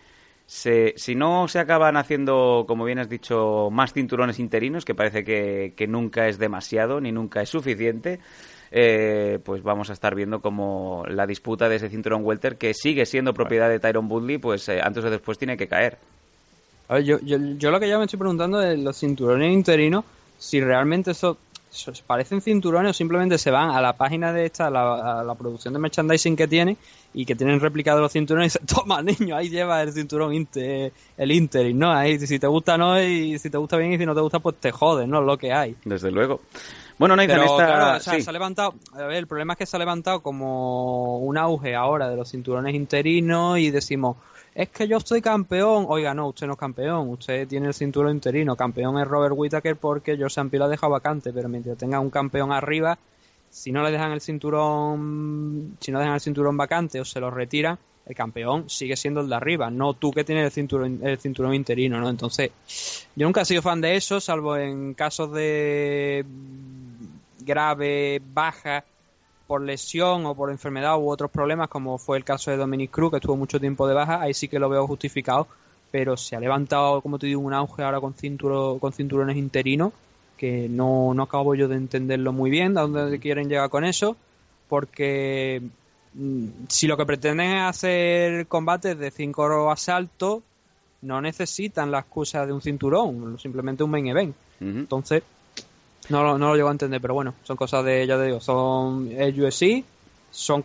se, si no se acaban haciendo, como bien has dicho, más cinturones interinos, que parece que, nunca es demasiado ni nunca es suficiente, eh, pues vamos a estar viendo como la disputa de ese cinturón welter, que sigue siendo propiedad de Tyron Woodley, pues eh, antes o después tiene que caer. A ver, yo, yo, yo, lo que ya me estoy preguntando es los cinturones interinos, si realmente eso parecen cinturones o simplemente se van a la página de esta, a la, a la producción de merchandising que tiene y que tienen replicado los cinturones y dicen, toma niño, ahí lleva el cinturón Inter, el Interim, ¿no? Ahí si te gusta no y si te gusta bien y si no te gusta pues te jodes, ¿no? Lo que hay. Desde luego. Bueno, no Pero, claro, o sea, se ha levantado, a ver, el problema es que se ha levantado como un auge ahora de los cinturones interinos y decimos, es que yo estoy campeón. Oiga, no, usted no es campeón, usted tiene el cinturón interino. Campeón es Robert Whittaker porque George St. Pierre ha dejado vacante, pero mientras tenga un campeón arriba, si no le dejan el cinturón, si no dejan el cinturón vacante o se lo retiran, el campeón sigue siendo el de arriba, no tú que tienes el cinturón, el cinturón interino, ¿no? Entonces, yo nunca he sido fan de eso, salvo en casos de grave, baja por lesión o por enfermedad u otros problemas, como fue el caso de Dominic Cruz, que estuvo mucho tiempo de baja, ahí sí que lo veo justificado, pero se ha levantado, como te digo, un auge ahora con, cinturo, con cinturones interinos, que no, no acabo yo de entenderlo muy bien, a dónde quieren llegar con eso, porque mm, si lo que pretenden es hacer combates de 5 asaltos, no necesitan la excusa de un cinturón, simplemente un main event. Uh -huh. Entonces, no, no, lo llego a entender, pero bueno, son cosas de, ya te digo, son UFC, son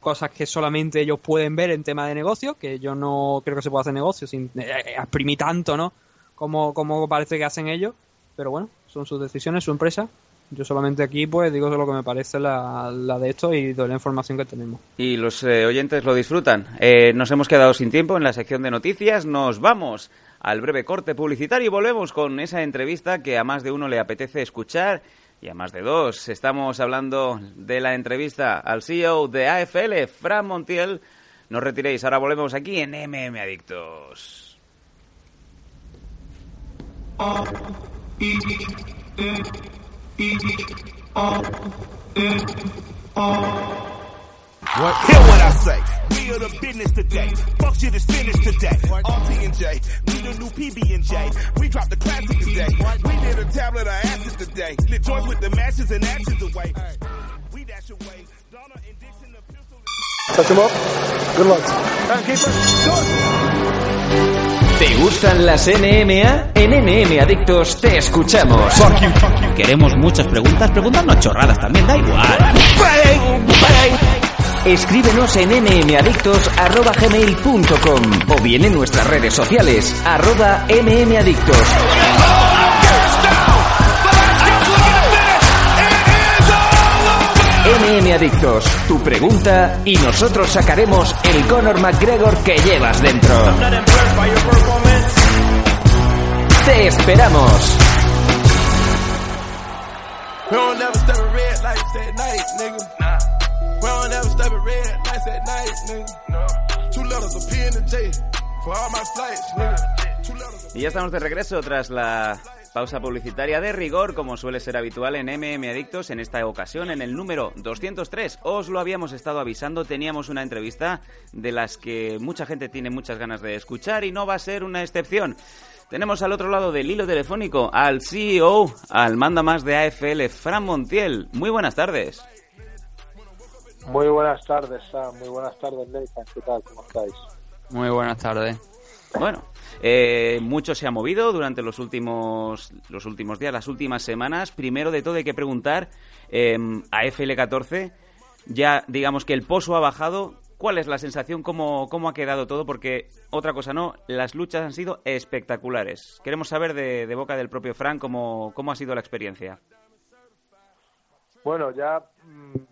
cosas que solamente ellos pueden ver en tema de negocio, que yo no creo que se pueda hacer negocio sin eh, exprimir tanto, ¿no? Como, como parece que hacen ellos, pero bueno, son sus decisiones, su empresa. Yo solamente aquí pues digo lo que me parece la, la de esto y de la información que tenemos. Y los eh, oyentes lo disfrutan. Eh, nos hemos quedado sin tiempo en la sección de noticias, nos vamos al breve corte publicitario y volvemos con esa entrevista que a más de uno le apetece escuchar y a más de dos. Estamos hablando de la entrevista al CEO de AFL, Fran Montiel. No os retiréis, ahora volvemos aquí en MM Adictos. What? Hear what I say. We are the business today. Fuck shit is finished today. RT and J, we the new PB and J. We dropped the classic today. We did a tablet of today. Joints with the matches and ashes away. We dash away. Donna and Dixon the pistol. Touch him up. Good luck. ¿Te gustan las NMA? En NM Adictos te escuchamos. Fuck you, fuck you. Queremos muchas preguntas, preguntarnos chorradas también, da igual. Escríbenos en mmadictos.gmail.com o bien en nuestras redes sociales, arroba mmadictos. MM Adictos, tu pregunta y nosotros sacaremos el Conor McGregor que llevas dentro. Te esperamos. Y ya estamos de regreso tras la pausa publicitaria de rigor, como suele ser habitual en MM Adictos. En esta ocasión, en el número 203, os lo habíamos estado avisando, teníamos una entrevista de las que mucha gente tiene muchas ganas de escuchar y no va a ser una excepción. Tenemos al otro lado del hilo telefónico al CEO, al manda más de AFL, Fran Montiel. Muy buenas tardes. Muy buenas tardes, Sam. Muy buenas tardes, Nathan. ¿Qué tal? ¿Cómo estáis? Muy buenas tardes. Bueno, eh, mucho se ha movido durante los últimos, los últimos días, las últimas semanas. Primero de todo hay que preguntar eh, a FL14, ya digamos que el pozo ha bajado. ¿Cuál es la sensación? ¿Cómo, ¿Cómo ha quedado todo? Porque otra cosa no, las luchas han sido espectaculares. Queremos saber de, de boca del propio Frank cómo, cómo ha sido la experiencia. Bueno, ya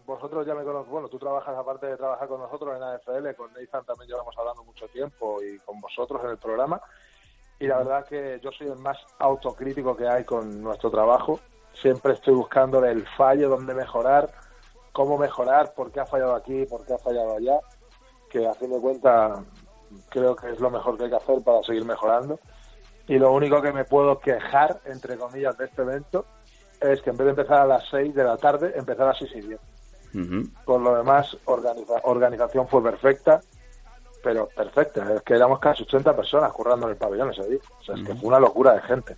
vosotros ya me conocéis, bueno, tú trabajas aparte de trabajar con nosotros en AFL, con Nathan también llevamos hablando mucho tiempo y con vosotros en el programa. Y la verdad que yo soy el más autocrítico que hay con nuestro trabajo, siempre estoy buscando el fallo, dónde mejorar, cómo mejorar, por qué ha fallado aquí, por qué ha fallado allá, que a fin de cuentas creo que es lo mejor que hay que hacer para seguir mejorando. Y lo único que me puedo quejar, entre comillas, de este evento es que en vez de empezar a las 6 de la tarde, empezar a las 6 y 10. Por lo demás, organización fue perfecta, pero perfecta. Es que éramos casi 80 personas currando en el pabellón ese día. O sea, es que fue una locura de gente,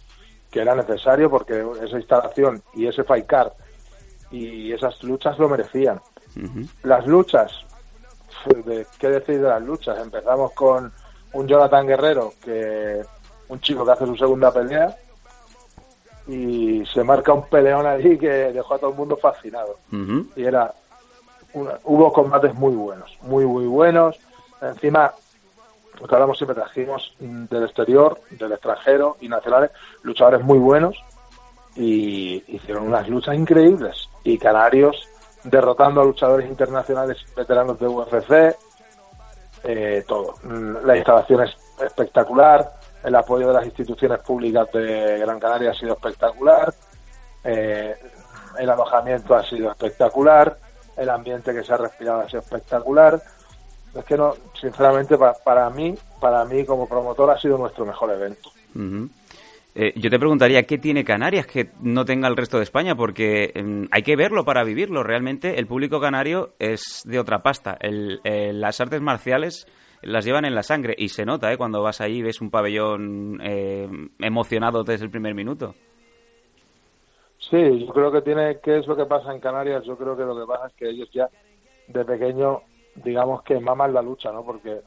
que era necesario porque esa instalación y ese fight card y esas luchas lo merecían. Las luchas, de, ¿qué decir de las luchas? Empezamos con un Jonathan Guerrero, que un chico que hace su segunda pelea, y se marca un peleón allí que dejó a todo el mundo fascinado. Y era hubo combates muy buenos, muy, muy buenos. Encima, lo que hablamos siempre, trajimos del exterior, del extranjero y nacionales luchadores muy buenos y hicieron unas luchas increíbles. Y Canarios derrotando a luchadores internacionales veteranos de UFC, eh, todo. La instalación es espectacular, el apoyo de las instituciones públicas de Gran Canaria ha sido espectacular, eh, el alojamiento ha sido espectacular, el ambiente que se ha respirado ha sido espectacular. Es que no, sinceramente, para, mí, para mí como promotor ha sido nuestro mejor evento. Eh, yo te preguntaría, ¿qué tiene Canarias que no tenga el resto de España? Porque em, hay que verlo para vivirlo. Realmente el público canario es de otra pasta. las artes marciales las llevan en la sangre y se nota ¿eh? cuando vas ahí y ves un pabellón eh, emocionado desde el primer minuto. Sí, yo creo que tiene, ¿qué es lo que pasa en Canarias? Yo creo que lo que pasa es que ellos ya de pequeño, digamos que maman la lucha, ¿no? Porque,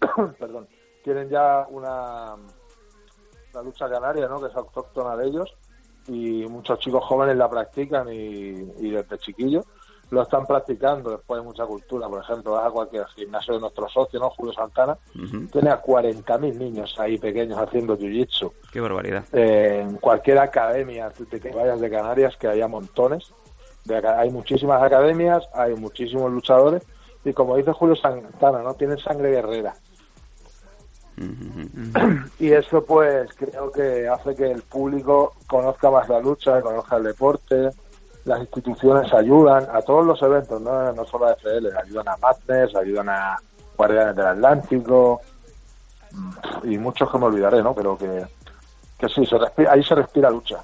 perdón, tienen ya una la lucha canaria, ¿no? Que es autóctona de ellos y muchos chicos jóvenes la practican y, y desde chiquillos lo están practicando después de mucha cultura. Por ejemplo, vas a cualquier gimnasio de nuestro socio, ¿no? Julio Santana, tiene a 40.000 niños ahí pequeños haciendo jiu-jitsu. Qué barbaridad. en cualquier academia de que vayas de Canarias, que haya montones, de, hay muchísimas academias, hay muchísimos luchadores, y como dice Julio Santana, ¿no? Tienen sangre guerrera. y eso pues creo que hace que el público conozca más la lucha, conozca el deporte, las instituciones ayudan a todos los eventos, no, no solo a FL, ayudan a Madness, ayudan a Guardianes del Atlántico y muchos que me olvidaré, ¿no? Pero que, que sí, se ahí se respira lucha.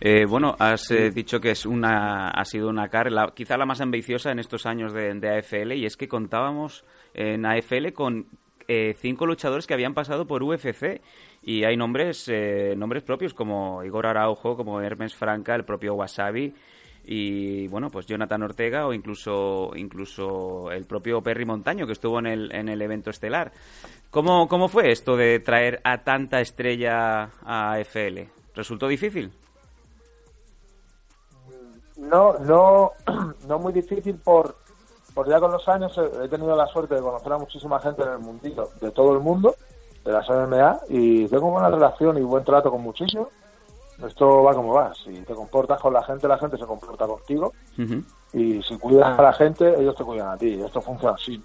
Eh, bueno, has eh, dicho que es una, ha sido una CAR, quizá la más ambiciosa en estos años de, de AFL, y es que contábamos en AFL con eh, cinco luchadores que habían pasado por UFC y hay nombres, eh, nombres propios como Igor Araujo, como Hermes Franca, el propio Wasabi y bueno, pues Jonathan Ortega o incluso incluso el propio Perry Montaño que estuvo en el, en el evento estelar. ¿Cómo, ¿Cómo fue esto de traer a tanta estrella a FL? ¿Resultó difícil? No, no, no muy difícil por, por ya con los años he tenido la suerte de conocer a muchísima gente en el mundillo, de todo el mundo, de las MMA y tengo buena relación y buen trato con muchísimos. Esto va como va. Si te comportas con la gente, la gente se comporta contigo. Y si cuidas a la gente, ellos te cuidan a ti. Esto funciona así.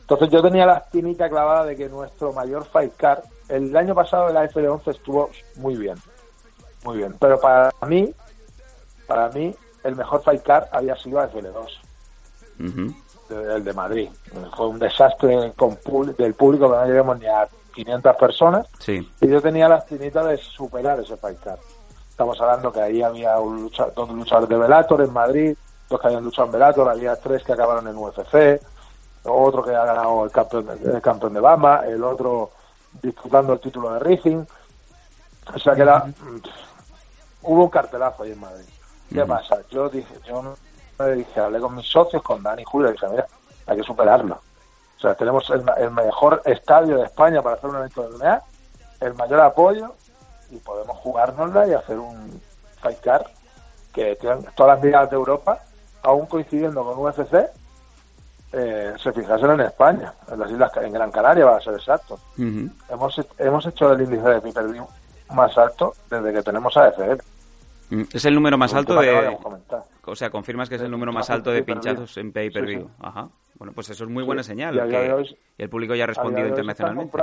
Entonces yo tenía la espinita clavada de que nuestro mayor fight card, el año pasado el AFL11 estuvo muy bien. Muy bien. Pero para mí, para mí, el mejor fight card había sido AFL2. El de Madrid. Fue un desastre con, del público que no llegamos ni a 500 personas. Sí. Y yo tenía la espinita de superar ese card. Estamos hablando que ahí había un luchador, dos luchadores de Velator en Madrid, dos que habían luchado en Velator, había tres que acabaron en UFC, otro que ha ganado el campeón, el campeón de Bama, el otro disputando el título de Racing. O sea que era, hubo un cartelazo ahí en Madrid. ¿Qué pasa? Yo dije, yo me dije, hablé con mis socios, con Dani y Julio, y dije, mira, hay que superarlo. O sea, tenemos el, mejor estadio de España para hacer un evento de MMA, el mayor apoyo, y podemos jugárnosla y hacer un fight card que todas las ligas de Europa, aún coincidiendo con UFC, eh, se fijasen en España, en las islas, en Gran Canaria, va a ser exacto. hemos, hemos hecho el índice de pay más alto desde que tenemos AFL. Mm, es el número más alto de... O sea, confirmas que es el número más alto de pinchazos en pay-per-view. Ajá. Bueno, pues eso es muy buena señal. Y, el público ya ha respondido internacionalmente.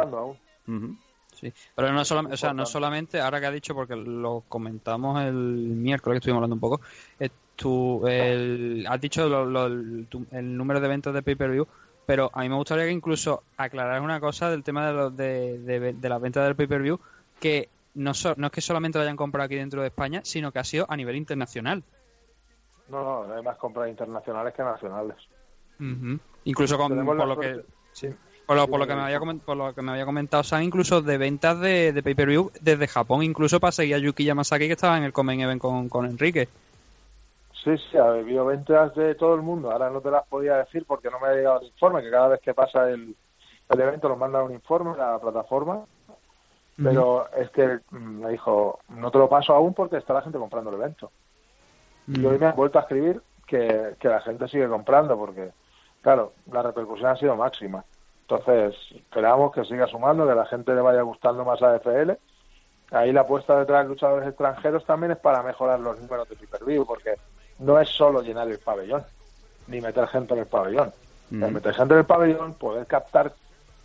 Sí, pero no, solamente, o sea, no solamente, ahora que ha dicho, porque lo comentamos el miércoles que estuvimos hablando un poco, eh, tú, el, has dicho el, número de eventos de pay-per-view, pero a mí me gustaría que incluso aclarar una cosa del tema de, de, de, de las ventas del pay-per-view, que no, no es que solamente lo hayan comprado aquí dentro de España, sino que ha sido a nivel internacional. No, no, hay más compras internacionales que nacionales. Incluso con, por lo que... Por lo, que me había por lo que me había comentado San, incluso de ventas de, de pay-per-view desde Japón, incluso para seguir a Yuki Yamasaki que estaba en el Comen Event con, con Enrique. Sí, sí, ha habido ventas de todo el mundo. Ahora no te las podía decir porque no me ha llegado el informe, que cada vez que pasa el, el evento nos mandan un informe a la plataforma. Pero es que mm, me dijo, no te lo paso aún porque está la gente comprando el evento. Y hoy me han vuelto a escribir que, que la gente sigue comprando porque, claro, la repercusión ha sido máxima. Entonces, esperamos que siga sumando, que a la gente le vaya gustando más la FL. Ahí la apuesta detrás de luchadores extranjeros también es para mejorar los números de pay porque no es solo llenar el pabellón, ni meter gente en el pabellón. meter gente en el pabellón, poder captar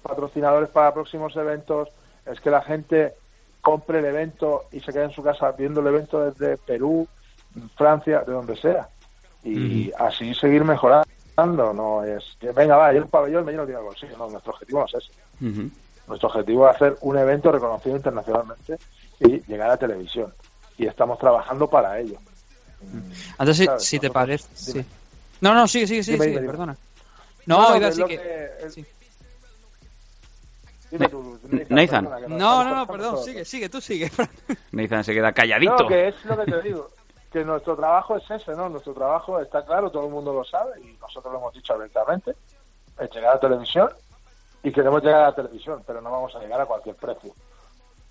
patrocinadores para próximos eventos, es que la gente compre el evento y se quede en su casa viendo el evento desde Perú, Francia, de donde sea. Y así seguir mejorando no es que venga, va, yo un pabellón me lleno de bolsillo. No, nuestro objetivo no es ese. Nuestro objetivo es hacer un evento reconocido internacionalmente y llegar a televisión. Y estamos trabajando para ello. Antes, si, si te parece. Sí. No, no, sigue, sigue, sigue, sigue perdona. No, no, que... Dime tú, Nathan. No, no, no, perdón, sigue, sigue, tú sigue. Nathan se queda calladito. No, que es lo que te digo que nuestro trabajo es ese, ¿no? Nuestro trabajo está claro, todo el mundo lo sabe y nosotros lo hemos dicho abiertamente, es llegar a la televisión y queremos llegar a la televisión, pero no vamos a llegar a cualquier precio.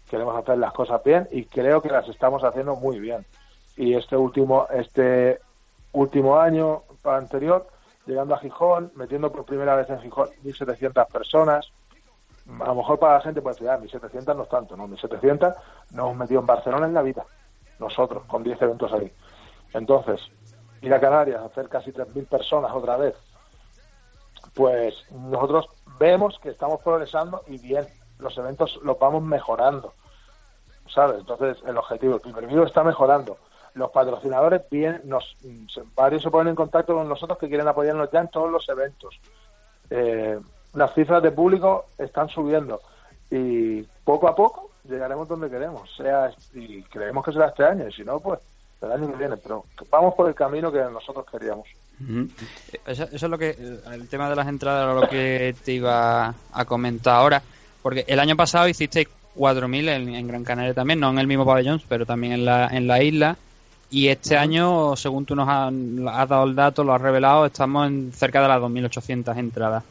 Queremos hacer las cosas bien y creo que las estamos haciendo muy bien. Y este último, este último año anterior, llegando a Gijón, metiendo por primera vez en Gijón 1.700 personas, a lo mejor para la gente puede decir, ah, 1.700 no es tanto, no, 1.700 nos hemos metido en Barcelona en la vida nosotros, con 10 eventos ahí. Entonces, ir a Canarias, hacer casi 3.000 personas otra vez, pues nosotros vemos que estamos progresando y bien, los eventos los vamos mejorando, ¿sabes? Entonces, el objetivo, el primer está mejorando. Los patrocinadores, bien, nos, varios se ponen en contacto con nosotros que quieren apoyarnos ya en todos los eventos. Eh, las cifras de público están subiendo y poco a poco llegaremos donde queremos, sea y creemos que será este año, y si no, pues el año que viene, pero vamos por el camino que nosotros queríamos. eso, es lo que, el tema de las entradas era lo que te iba a comentar ahora, porque el año pasado hiciste 4.000 en, en Gran Canaria también, no en el mismo pabellón, pero también en la, en la isla, y este año, según tú nos has, dado el dato, lo has revelado, estamos en cerca de las 2.800 entradas.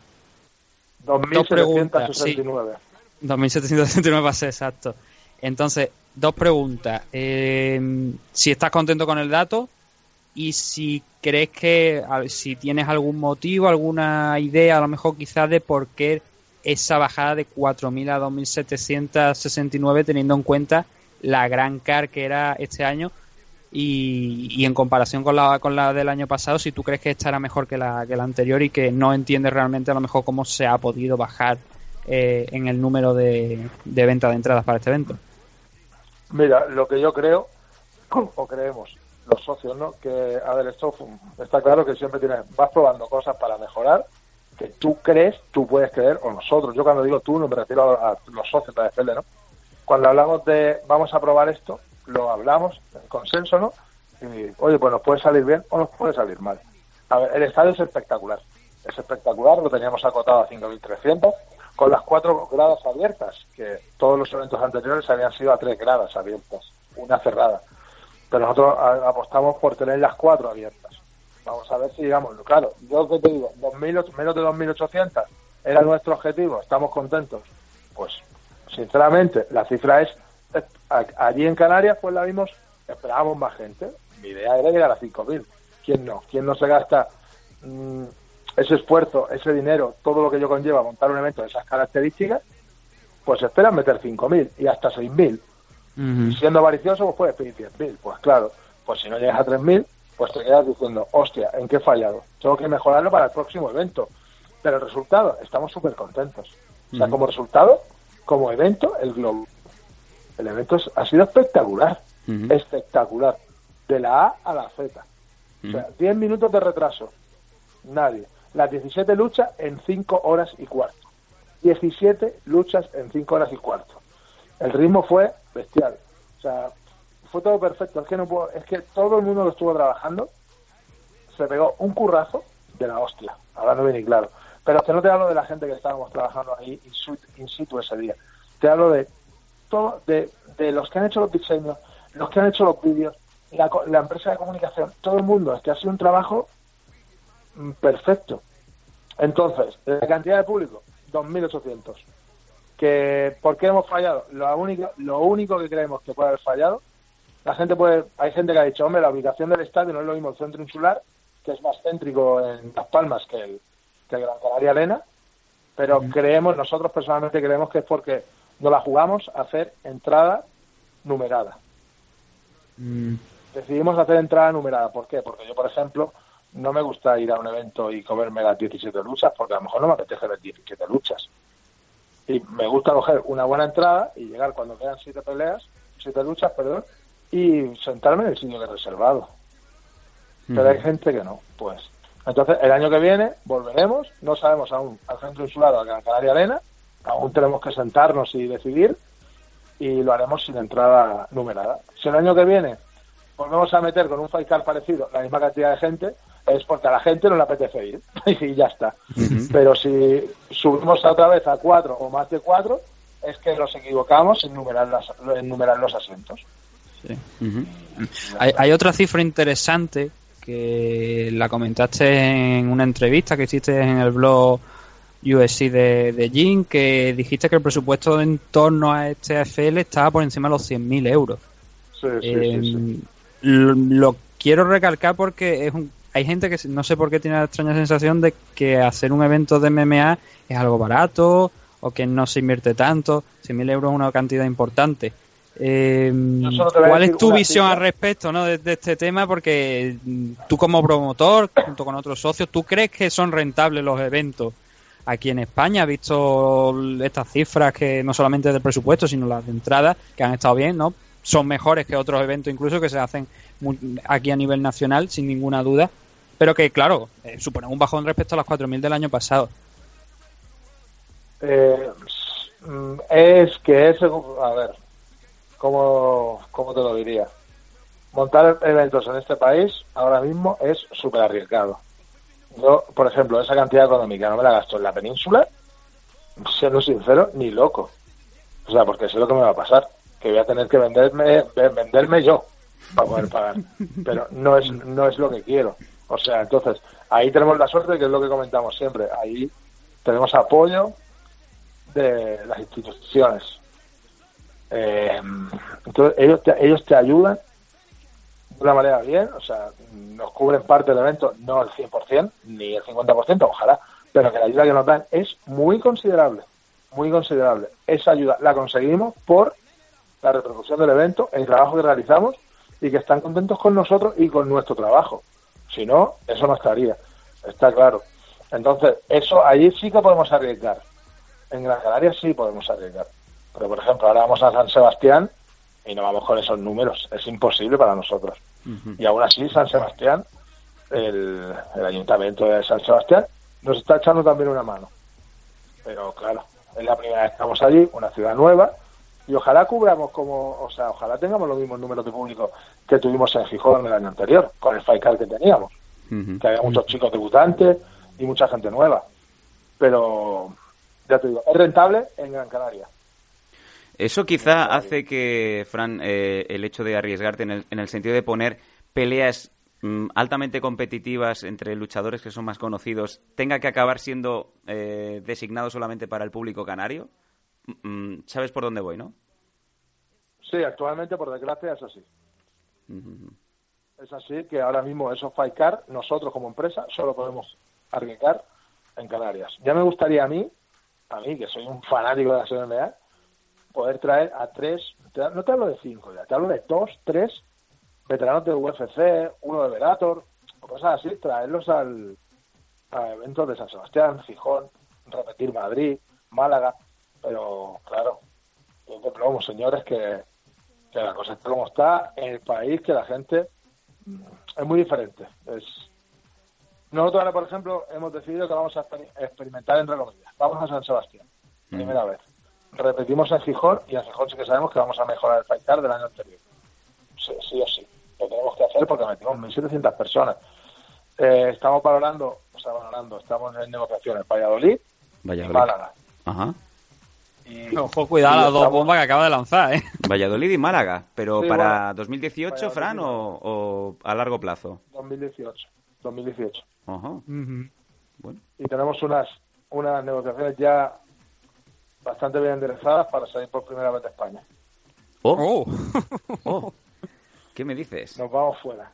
2.769. 2.769 pases, exacto. Entonces, dos preguntas. Eh, si estás contento con el dato y si crees que, si tienes algún motivo, alguna idea, a lo mejor quizás de por qué esa bajada de 4.000 a 2.769 teniendo en cuenta la gran car que era este año y, y, en comparación con la, con la del año pasado, si tú crees que esta era mejor que la, que la anterior y que no entiendes realmente a lo mejor cómo se ha podido bajar eh, en el número de, de venta de entradas para este evento? Mira, lo que yo creo, o creemos los socios, ¿no? Que, a esto está claro que siempre tienes, vas probando cosas para mejorar, que tú crees, tú puedes creer, o nosotros, yo cuando digo tú, no me refiero a, los socios de FL, ¿no? Cuando hablamos de vamos a probar esto, lo hablamos en consenso, ¿no? Y, oye, pues nos puede salir bien o nos puede salir mal. A ver, el estadio es espectacular. Es espectacular, lo teníamos acotado a 5.300 con las cuatro gradas abiertas, que todos los eventos anteriores habían sido a tres gradas abiertas, una cerrada. Pero nosotros apostamos por tener las cuatro abiertas. Vamos a ver si llegamos. Claro, yo que te digo, 2000, menos de 2.800 era nuestro objetivo, estamos contentos. Pues, sinceramente, la cifra es, allí en Canarias, pues la vimos, esperábamos más gente. Mi idea era llegar a 5.000. ¿Quién no? ¿Quién no se gasta mm, ese esfuerzo, ese dinero, todo lo que yo conlleva montar un evento de esas características, pues esperan meter 5.000 y hasta 6.000. Y siendo avaricioso, pues puedes pedir 10.000. Pues claro, pues si no llegas a 3.000, pues te quedas diciendo, hostia, ¿en qué he fallado? Tengo que mejorarlo para el próximo evento. Pero el resultado, estamos súper contentos. O sea, como resultado, como evento, el Globo. El evento ha sido espectacular. Espectacular. De la A a la Z. O sea, 10 minutos de retraso. Nadie las 17 luchas en 5 horas y cuarto. 17 luchas en 5 horas y cuarto. El ritmo fue bestial. O sea, fue todo perfecto. Es que no puedo, es que todo el mundo que estuvo trabajando se pegó un currazo de la hostia. Ahora no viene claro. Pero es que no te hablo de la gente que estábamos trabajando ahí in situ, ese día. Te hablo de todo, de, de los que han hecho los diseños, los que han hecho los vídeos, la, la empresa de comunicación, todo el mundo. Es que ha sido un trabajo mm, perfecto. Entonces, la cantidad de público, 2.800. Que, ¿Por qué hemos fallado? Lo único, lo único que creemos que puede haber fallado, la gente puede, hay gente que ha dicho, hombre, la ubicación del estadio no es lo mismo el centro insular, que es más céntrico en Las Palmas que el, que Gran Canaria Arena, pero creemos, nosotros personalmente creemos que es porque no la jugamos a hacer entrada numerada. Mm. Decidimos hacer entrada numerada. ¿Por qué? Porque yo, por ejemplo, no me gusta ir a un evento y comerme las 17 luchas, porque a lo mejor no me apetece ver 17 luchas. Y me gusta coger una buena entrada y llegar cuando quedan 7 peleas, 7 luchas, perdón, y sentarme en el sitio que he reservado. Pero hay gente que no, pues. Entonces, el año que viene volveremos, no sabemos aún al centro insular o a Gran Canaria Arena, aún tenemos que sentarnos y decidir, y lo haremos sin entrada numerada. Si el año que viene volvemos a meter con un fight parecido la misma cantidad de gente, es porque a la gente no le apetece ir y ya está. Pero si subimos otra vez a cuatro o más de cuatro, es que nos equivocamos en numerar, las, en numerar los asientos. hay, hay, otra cifra interesante que la comentaste en una entrevista que hiciste en el blog USC de, de Jim, que dijiste que el presupuesto en torno a este AFL estaba por encima de los 100.000 euros. Sí, sí, sí, em, lo, quiero recalcar porque es un, hay gente que no sé por qué tiene la extraña sensación de que hacer un evento de MMA es algo barato o que no se invierte tanto. 100.000 euros es una cantidad importante. Eh, ¿Cuál es tu visión al respecto ¿no? de, este tema? Porque mm, tú como promotor, junto con otros socios, ¿tú crees que son rentables los eventos aquí en España? Visto estas cifras que no solamente del presupuesto, sino las de entrada, que han estado bien, ¿no? Son mejores que otros eventos incluso que se hacen aquí a nivel nacional, sin ninguna duda pero que, claro, eh, suponen un bajón respecto a las 4.000 del año pasado. Eh, es que es, a ver, ¿cómo, ¿cómo te lo diría? Montar eventos en este país ahora mismo es súper arriesgado. Yo, por ejemplo, esa cantidad económica no me la gasto en la península, siendo sincero, ni loco. O sea, porque sé lo que me va a pasar, que voy a tener que venderme, venderme yo para poder pagar. Pero no es, no es lo que quiero. O sea, entonces, ahí tenemos la suerte, que es lo que comentamos siempre, ahí tenemos apoyo de las instituciones. Eh, entonces, ellos te, ellos te ayudan de una manera bien, o sea, nos cubren parte del evento, no el 100%, ni el 50%, ojalá, pero que la ayuda que nos dan es muy considerable, muy considerable. Esa ayuda la conseguimos por la reproducción del evento, el trabajo que realizamos y que están contentos con nosotros y con nuestro trabajo. Si no, eso no estaría. Está claro. Entonces, eso allí sí que podemos arriesgar. En Gran Canaria sí podemos arriesgar. Pero, por ejemplo, ahora vamos a San Sebastián y no vamos con esos números. Es imposible para nosotros. Y aún así, San Sebastián, el, el ayuntamiento de San Sebastián, nos está echando también una mano. Pero, claro, es la primera vez que estamos allí, una ciudad nueva, y ojalá cubramos como, o sea, ojalá tengamos los mismos números de público que tuvimos en Gijón el año anterior, con el FICAR que teníamos, que había muchos chicos debutantes y mucha gente nueva. Pero, ya te digo, es rentable en Gran Canaria. Eso quizá hace que, Fran, eh, el hecho de arriesgarte en el, en el sentido de poner peleas mm, altamente competitivas entre luchadores que son más conocidos, tenga que acabar siendo eh, designado solamente para el público canario. Mm, mm, ¿Sabes por dónde voy, no? Sí, actualmente, por desgracia, es así. Es así que ahora mismo esos Fight Car, nosotros como empresa, solo podemos arriesgar en Canarias. Ya me gustaría a mí, a mí que soy un fanático de la CNBA, poder traer a tres, no te hablo de cinco ya, te hablo de dos, tres veteranos de UFC, uno de Verator, o cosas así, traerlos al, a eventos de San Sebastián, Gijón, repetir Madrid, Málaga, pero claro, yo señores, que que la cosa está como está en el país, que la gente es muy diferente. Es... Nosotros ahora, por ejemplo, hemos decidido que vamos a experimentar entre comillas. Vamos a San Sebastián, primera vez. Repetimos en Gijón y en Gijón sí que sabemos que vamos a mejorar el Fight del año anterior. Sí, sí o sí. Lo tenemos que hacer porque metimos 1.700 personas. Eh, estamos valorando, o sea, valorando, estamos en negociaciones Valladolid, Valladolid. y Málaga. Ajá. Ojo, cuidado las dos bombas que acaba de lanzar, ¿eh? Valladolid y Málaga, pero para 2018, Fran, o, a largo plazo? 2018, 2018. Ajá. bueno. Y tenemos unas, unas negociaciones ya bastante bien enderezadas para salir por primera vez de España. Oh. oh. oh. ¿Qué me dices? Nos vamos fuera.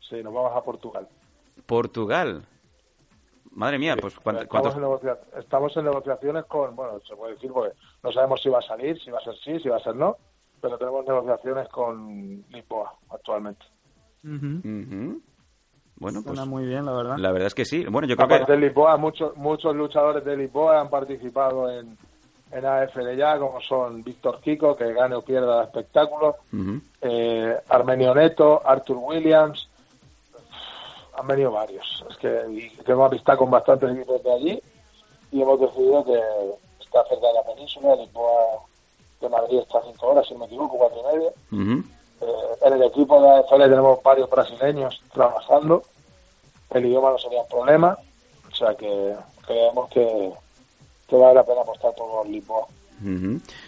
Sí, nos vamos a Portugal. Portugal. Madre mía, pues estamos, en estamos en negociaciones con, bueno, se puede decir porque no sabemos si va a salir, si va a ser sí, si va a ser no, pero tenemos negociaciones con Lisboa actualmente. Bueno, pues muy bien, la verdad. La verdad es que sí. Bueno, yo creo que de Lisboa, muchos muchos luchadores de Lisboa han participado en en AFL ya, como son Víctor Kiko, que gane o pierda el espectáculo, eh, Armenio Neto, Arthur Williams, han venido varios. Es que tengo amistad con bastantes equipos de allí y hemos decidido que está cerca de la península, Lisboa de Madrid está a cinco horas, si no me equivoco, cuatro y media. Eh, en el equipo de AFL tenemos varios brasileños trabajando, el idioma no sería un problema, o sea que creemos que que vale la pena apostar por Lisboa.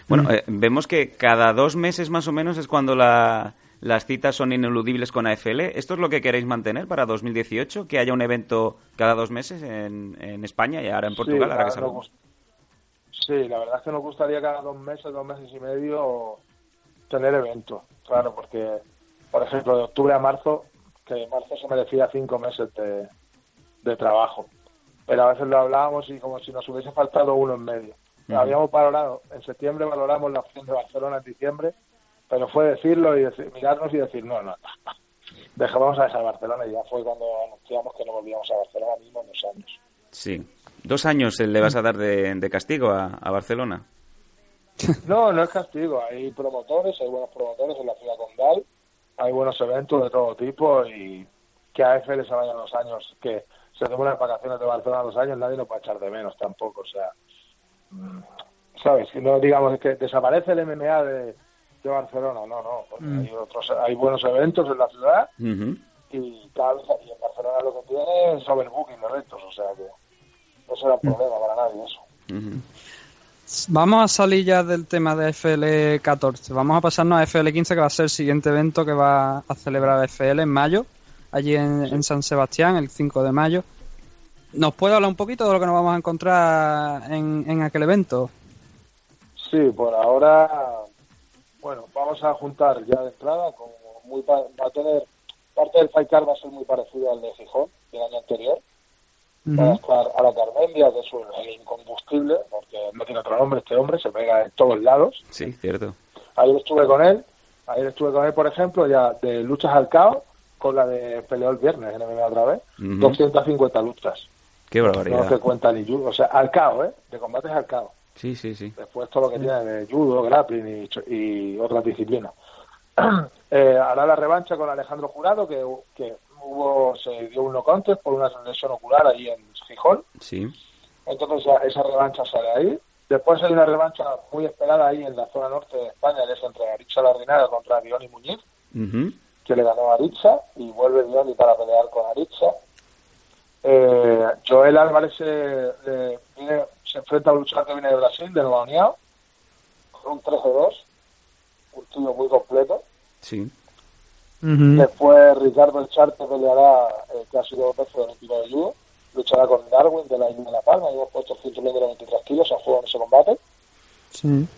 Bueno, eh, vemos que cada dos meses más o menos es cuando las citas son ineludibles con AFL. ¿Esto es lo que queréis mantener para 2018? ¿Que haya un evento cada dos meses en, en España y ahora en Portugal? Sí, ahora que sí, la verdad es que nos gustaría cada dos meses, dos meses y medio tener eventos. Claro, porque, por ejemplo, de octubre a marzo, que marzo se merecía cinco meses de, de trabajo pero a veces lo hablábamos y como si nos hubiese faltado uno en medio. Habíamos valorado, en septiembre valoramos la opción de Barcelona en diciembre, pero fue decirlo y mirarnos y decir, no, no, dejamos a dejar Barcelona y ya fue cuando anunciamos que no volvíamos a Barcelona mismo en dos años. Sí. ¿Dos años le vas a dar de, castigo a, Barcelona? No, no es castigo. Hay promotores, hay buenos promotores en la ciudad condal, hay buenos eventos de todo tipo y que a EFE les vayan los años que se toman las vacaciones de Barcelona dos años, nadie lo puede echar de menos tampoco. O sea, mm, ¿sabes? Que no digamos que desaparece el MMA de, Barcelona, no, no. Mm. hay, otros, hay buenos eventos en la ciudad y, tal, y en Barcelona lo que tiene es overbooking de eventos, o sea que no será un mm. problema para nadie eso. Vamos a salir ya del tema de FL14. Vamos a pasarnos a FL15, que va a ser el siguiente evento que va a celebrar FL en mayo allí en, San Sebastián el 5 de mayo. ¿Nos puede hablar un poquito de lo que nos vamos a encontrar en, aquel evento? Sí, por ahora, bueno, vamos a juntar ya de entrada, como muy va a tener, parte del Fight va a ser muy parecido al de Gijón del año anterior. Va a estar a la Carmendia, que es el incombustible, porque no tiene otro nombre este hombre, se pega en todos lados. Sí, cierto. Ayer estuve con él, ayer estuve con él, por ejemplo, ya de luchas al caos, con la de peleó el viernes en otra vez, 250 luchas. Qué barbaridad. No se cuenta ni judo, o sea, al caos, ¿eh? De combates al caos. Sí, sí, sí. Después todo lo que tiene de judo, grappling y, y otras disciplinas. eh, hará la revancha con Alejandro Jurado, que, que hubo se dio un no contest por una lesión ocular ahí en Gijón. Sí. Entonces esa revancha sale ahí. Después hay una revancha muy esperada ahí en la zona norte de España, que es entre Aricha Larrinaga contra Diony Muñiz que le ganó a Aritza y vuelve Diony para pelear con Aritza. Eh, Joel Álvarez se, se enfrenta a un luchador que viene de Brasil, de Nueva Unión, con un 13-2, un tío muy completo. Sí. Después Ricardo El Charte peleará, eh, que ha sido dos veces olímpico de judo, luchará con Darwin de la Isla de La Palma, y hemos puesto el cinturón de los 23 kilos a juego en ese combate. Sí.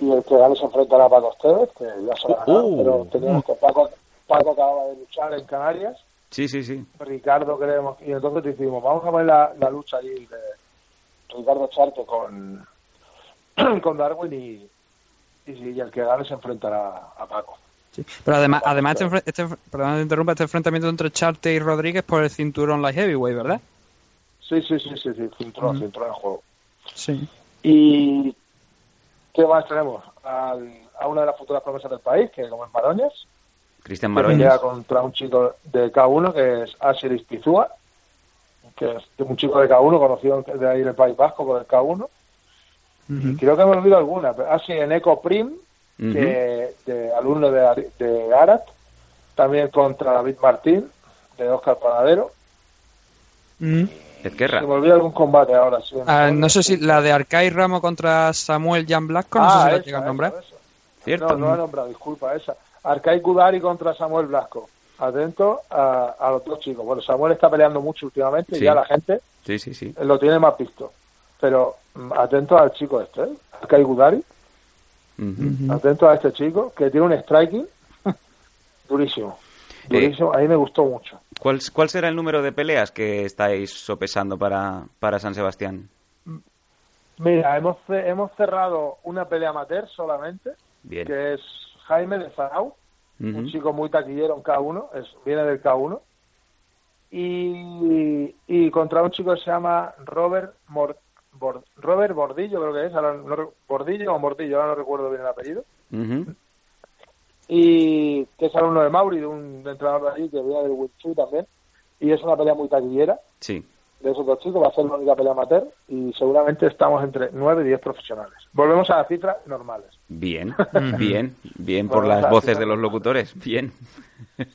Y el que gane se enfrentará a Paco Esteves, que ya se lo ha ganado, uh. pero tenemos que Paco, Paco acababa de luchar en Canarias. Sí, sí, sí. Ricardo creemos. Y entonces decidimos, vamos a ver la, lucha allí de Ricardo Charte con, con Darwin y, y, el que gane se enfrentará a Paco. Sí. Pero además, además este, este, perdón, interrumpa, este enfrentamiento entre Charte y Rodríguez por el cinturón light heavyweight, ¿verdad? Sí, sí, sí, sí, sí cinturón, cinturón en juego. Sí. Y ¿qué más tenemos? Al, a una de las futuras promesas del país, que como es Maroñas, Cristian Maroñas. contra un chico de K1 que es Asiris Pizúa, que es un chico de K1 conocido de ahí en el País Vasco por el K1. Creo que me olvidado alguna. Pero, ah, sí, en Eco Prim, que, de alumno de, de Arat. También contra David Martín, de Oscar Panadero. Mm. Se me olvida algún combate ahora. Sí, ah, no sé si la de Arcai Ramo contra Samuel Jan Blasco, no sé si la llega a nombrar. ¿Cierto? No, no la he nombrado, disculpa, esa. Arcai Kudari contra Samuel Blasco. Atento a, a, los dos chicos. Bueno, Samuel está peleando mucho últimamente y ya la gente sí, sí, sí. lo tiene más visto. Pero mm, atento al chico este, ¿eh? Arcai Kudari. Atento a este chico que tiene un striking durísimo. Eh, durísimo. a mí me gustó mucho. ¿Cuál, ¿Cuál será el número de peleas que estáis sopesando para, para San Sebastián? Mira, hemos, hemos cerrado una pelea amateur solamente, que es Jaime de Zarau, un chico muy taquillero en K1, es, viene del K1, y, y contra un chico que se llama Robert Robert Bordillo, creo que es, Bordillo o Mordillo, ahora no recuerdo bien el apellido y que es alumno de Mauri, de un entrenador de allí que viene del Wing también, y es una pelea muy taquillera. Sí. De esos dos chicos, va a ser la única pelea amateur y seguramente estamos entre 9 y 10 profesionales. Volvemos a las cifras normales. Bien, bien, bien por las voces de los locutores, bien.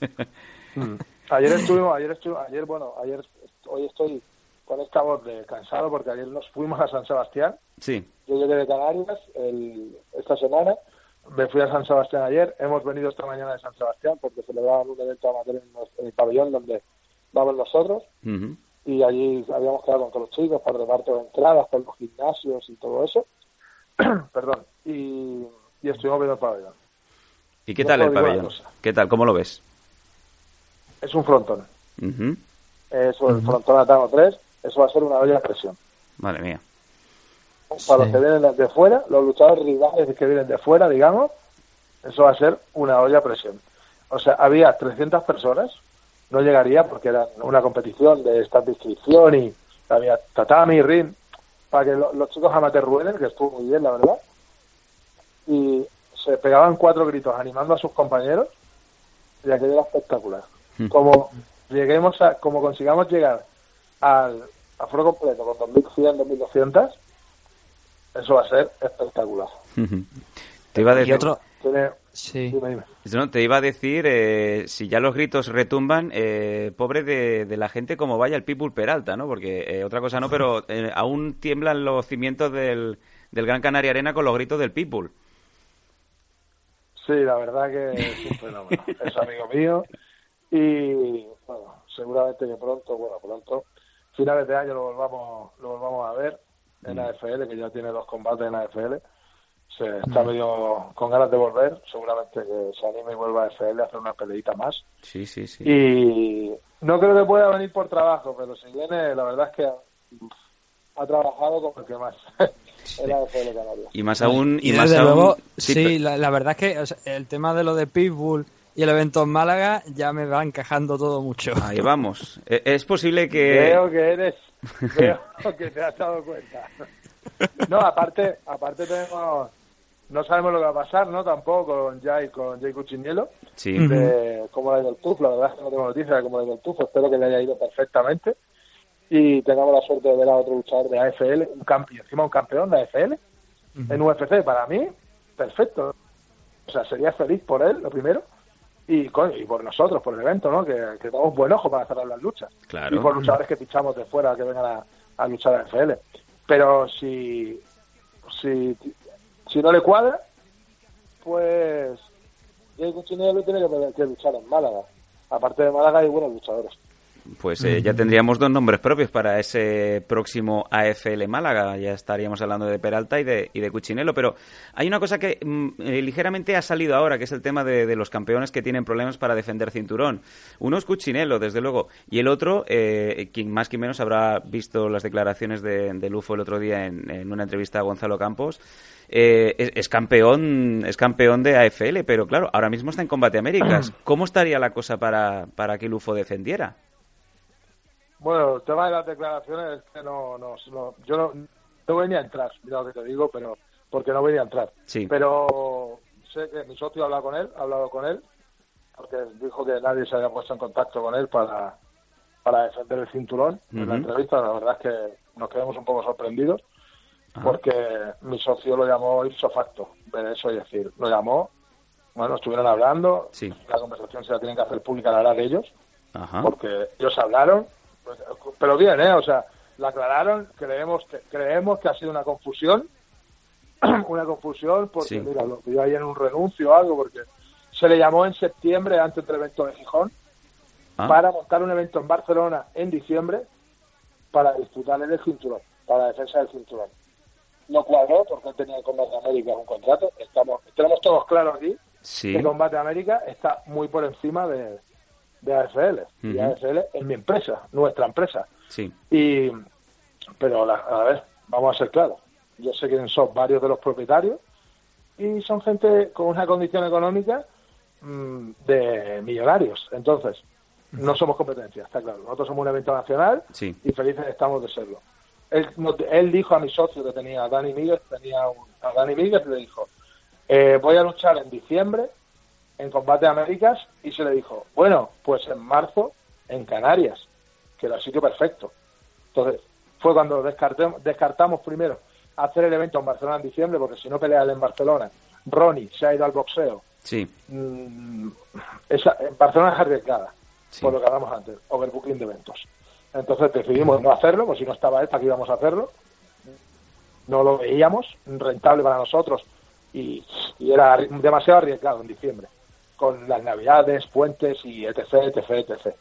Ayer estuvimos, ayer estuvimos, ayer, bueno, ayer, hoy estoy con esta voz de cansado porque ayer nos fuimos a San Sebastián. Sí. Yo llegué de Canarias el, esta semana me fui a San Sebastián ayer, hemos venido esta mañana de San Sebastián porque celebraban un evento amateur en, el pabellón donde vamos nosotros y allí habíamos quedado con todos los chicos para reparto de entradas, con los gimnasios y todo eso. Perdón, y, estuvimos viendo el pabellón. ¿Y qué tal el pabellón? ¿Qué tal? ¿Cómo lo ves? Es un frontón. Eso, el frontón Atano 3, eso va a ser una olla de presión. Madre mía para los que vienen de fuera, los luchadores rivales que vienen de fuera, digamos, eso va a ser una olla a presión. O sea, había 300 personas, no llegaría porque era una competición de esta inscripción y había tatami, ring, para que los chicos amateur rueden, que estuvo muy bien, la verdad, y se pegaban cuatro gritos animando a sus compañeros y aquello era espectacular. Hmm. Como lleguemos a, como consigamos llegar al aforo completo con 2.100, 2.200, eso va a ser espectacular. Te iba a decir... otro... te iba a decir, eh, si ya los gritos retumban, eh, pobre de, la gente como vaya el People Peralta, ¿no? Porque eh, otra cosa no, pero aún tiemblan los cimientos del, del Gran Canaria Arena con los gritos del People. Sí, la verdad que es un fenómeno. es amigo mío y, bueno, seguramente que pronto, bueno, pronto, finales de año lo volvamos, lo volvamos a ver en la AFL, que ya tiene dos combates en la AFL. Se está medio con ganas de volver, seguramente que se anime y vuelva a AFL a hacer una peleita más. Sí, sí, sí. Y no creo que pueda venir por trabajo, pero si viene, la verdad es que ha, trabajado como el que más. en la Canarias. Y más aún. Y, más aún... sí, la, verdad es que el tema de lo de Pitbull y el evento en Málaga ya me va encajando todo mucho. Ahí vamos. E, es posible que. Creo que eres Creo que te has dado cuenta. No, aparte, aparte tenemos, no sabemos lo que va a pasar, ¿no? Tampoco con Jay, con Jay Cuchinielo. Sí. De cómo le ha ido el TUF, la verdad es que no tengo noticias de cómo le ha ido el TUF, espero que le haya ido perfectamente y tengamos la suerte de ver a otro luchador de AFL, un campeón, encima un campeón de AFL en UFC, para mí, perfecto. O sea, sería feliz por él, lo primero y, y por nosotros, por el evento, ¿no? Que, que tenemos buen ojo para cerrar las luchas. Claro. Y por luchadores que pichamos de fuera que vengan a, a luchar a FL. Pero si, si, si no le cuadra, pues Jay Cuchinello tiene que, que luchar en Málaga. Aparte de Málaga hay buenos luchadores pues eh, ya tendríamos dos nombres propios para ese próximo AFL Málaga. Ya estaríamos hablando de Peralta y de, y de Cuchinelo. Pero hay una cosa que mm, eh, ligeramente ha salido ahora, que es el tema de, los campeones que tienen problemas para defender cinturón. Uno es Cuchinelo, desde luego, y el otro, eh, quien más que menos habrá visto las declaraciones de, de Lufo el otro día en, una entrevista a Gonzalo Campos. es, campeón es campeón de AFL, pero claro, ahora mismo está en Combate Américas. ¿Cómo estaría la cosa para, para que Lufo defendiera? Bueno, el tema de las declaraciones es que no, no, yo no, no voy ni a entrar, mira lo que te digo, pero porque no voy a entrar. Sí. Pero sé que mi socio ha hablado con él, ha hablado con él, porque dijo que nadie se había puesto en contacto con él para, para defender el cinturón en la entrevista. La verdad es que nos quedamos un poco sorprendidos, porque mi socio lo llamó ipso facto, de eso es decir, lo llamó, bueno, estuvieron hablando, la conversación se la tienen que hacer pública la de ellos, porque ellos hablaron, pero bien, ¿eh? O sea, la aclararon, creemos que, creemos que ha sido una confusión, una confusión porque, mira, lo pidió ahí en un renuncio o algo, porque se le llamó en septiembre antes del evento de Gijón ah. para montar un evento en Barcelona en diciembre para disputar el cinturón, para la defensa del cinturón. No cuadró porque él tenía el Combate América un contrato. Estamos, tenemos todos claros aquí que Combate América está muy por encima de, de AFL. Y AFL es mi empresa, nuestra empresa. Sí. Y, pero a ver, vamos a ser claros. Yo sé quiénes son varios de los propietarios y son gente con una condición económica mm, de millonarios. Entonces, no somos competencia, está claro. Nosotros somos un evento nacional y felices estamos de serlo. Él, él, dijo a mi socio que tenía a Dani Miguel, tenía a Dani Miguel, le dijo, eh, voy a luchar en diciembre en Combate Américas y se le dijo, bueno, pues en marzo en Canarias, que era el sitio perfecto. Entonces, fue cuando descartemos, descartamos primero hacer el evento en Barcelona en diciembre, porque si no pelea en Barcelona, Ronnie se ha ido al boxeo. Sí. Mm, esa, en Barcelona es arriesgada, por lo que hablamos antes, overbooking de eventos. Entonces decidimos no hacerlo, pues si no estaba él, ¿para qué íbamos a hacerlo? No lo veíamos rentable para nosotros y, y era demasiado arriesgado en diciembre, con las navidades, puentes y etc, etc, etc.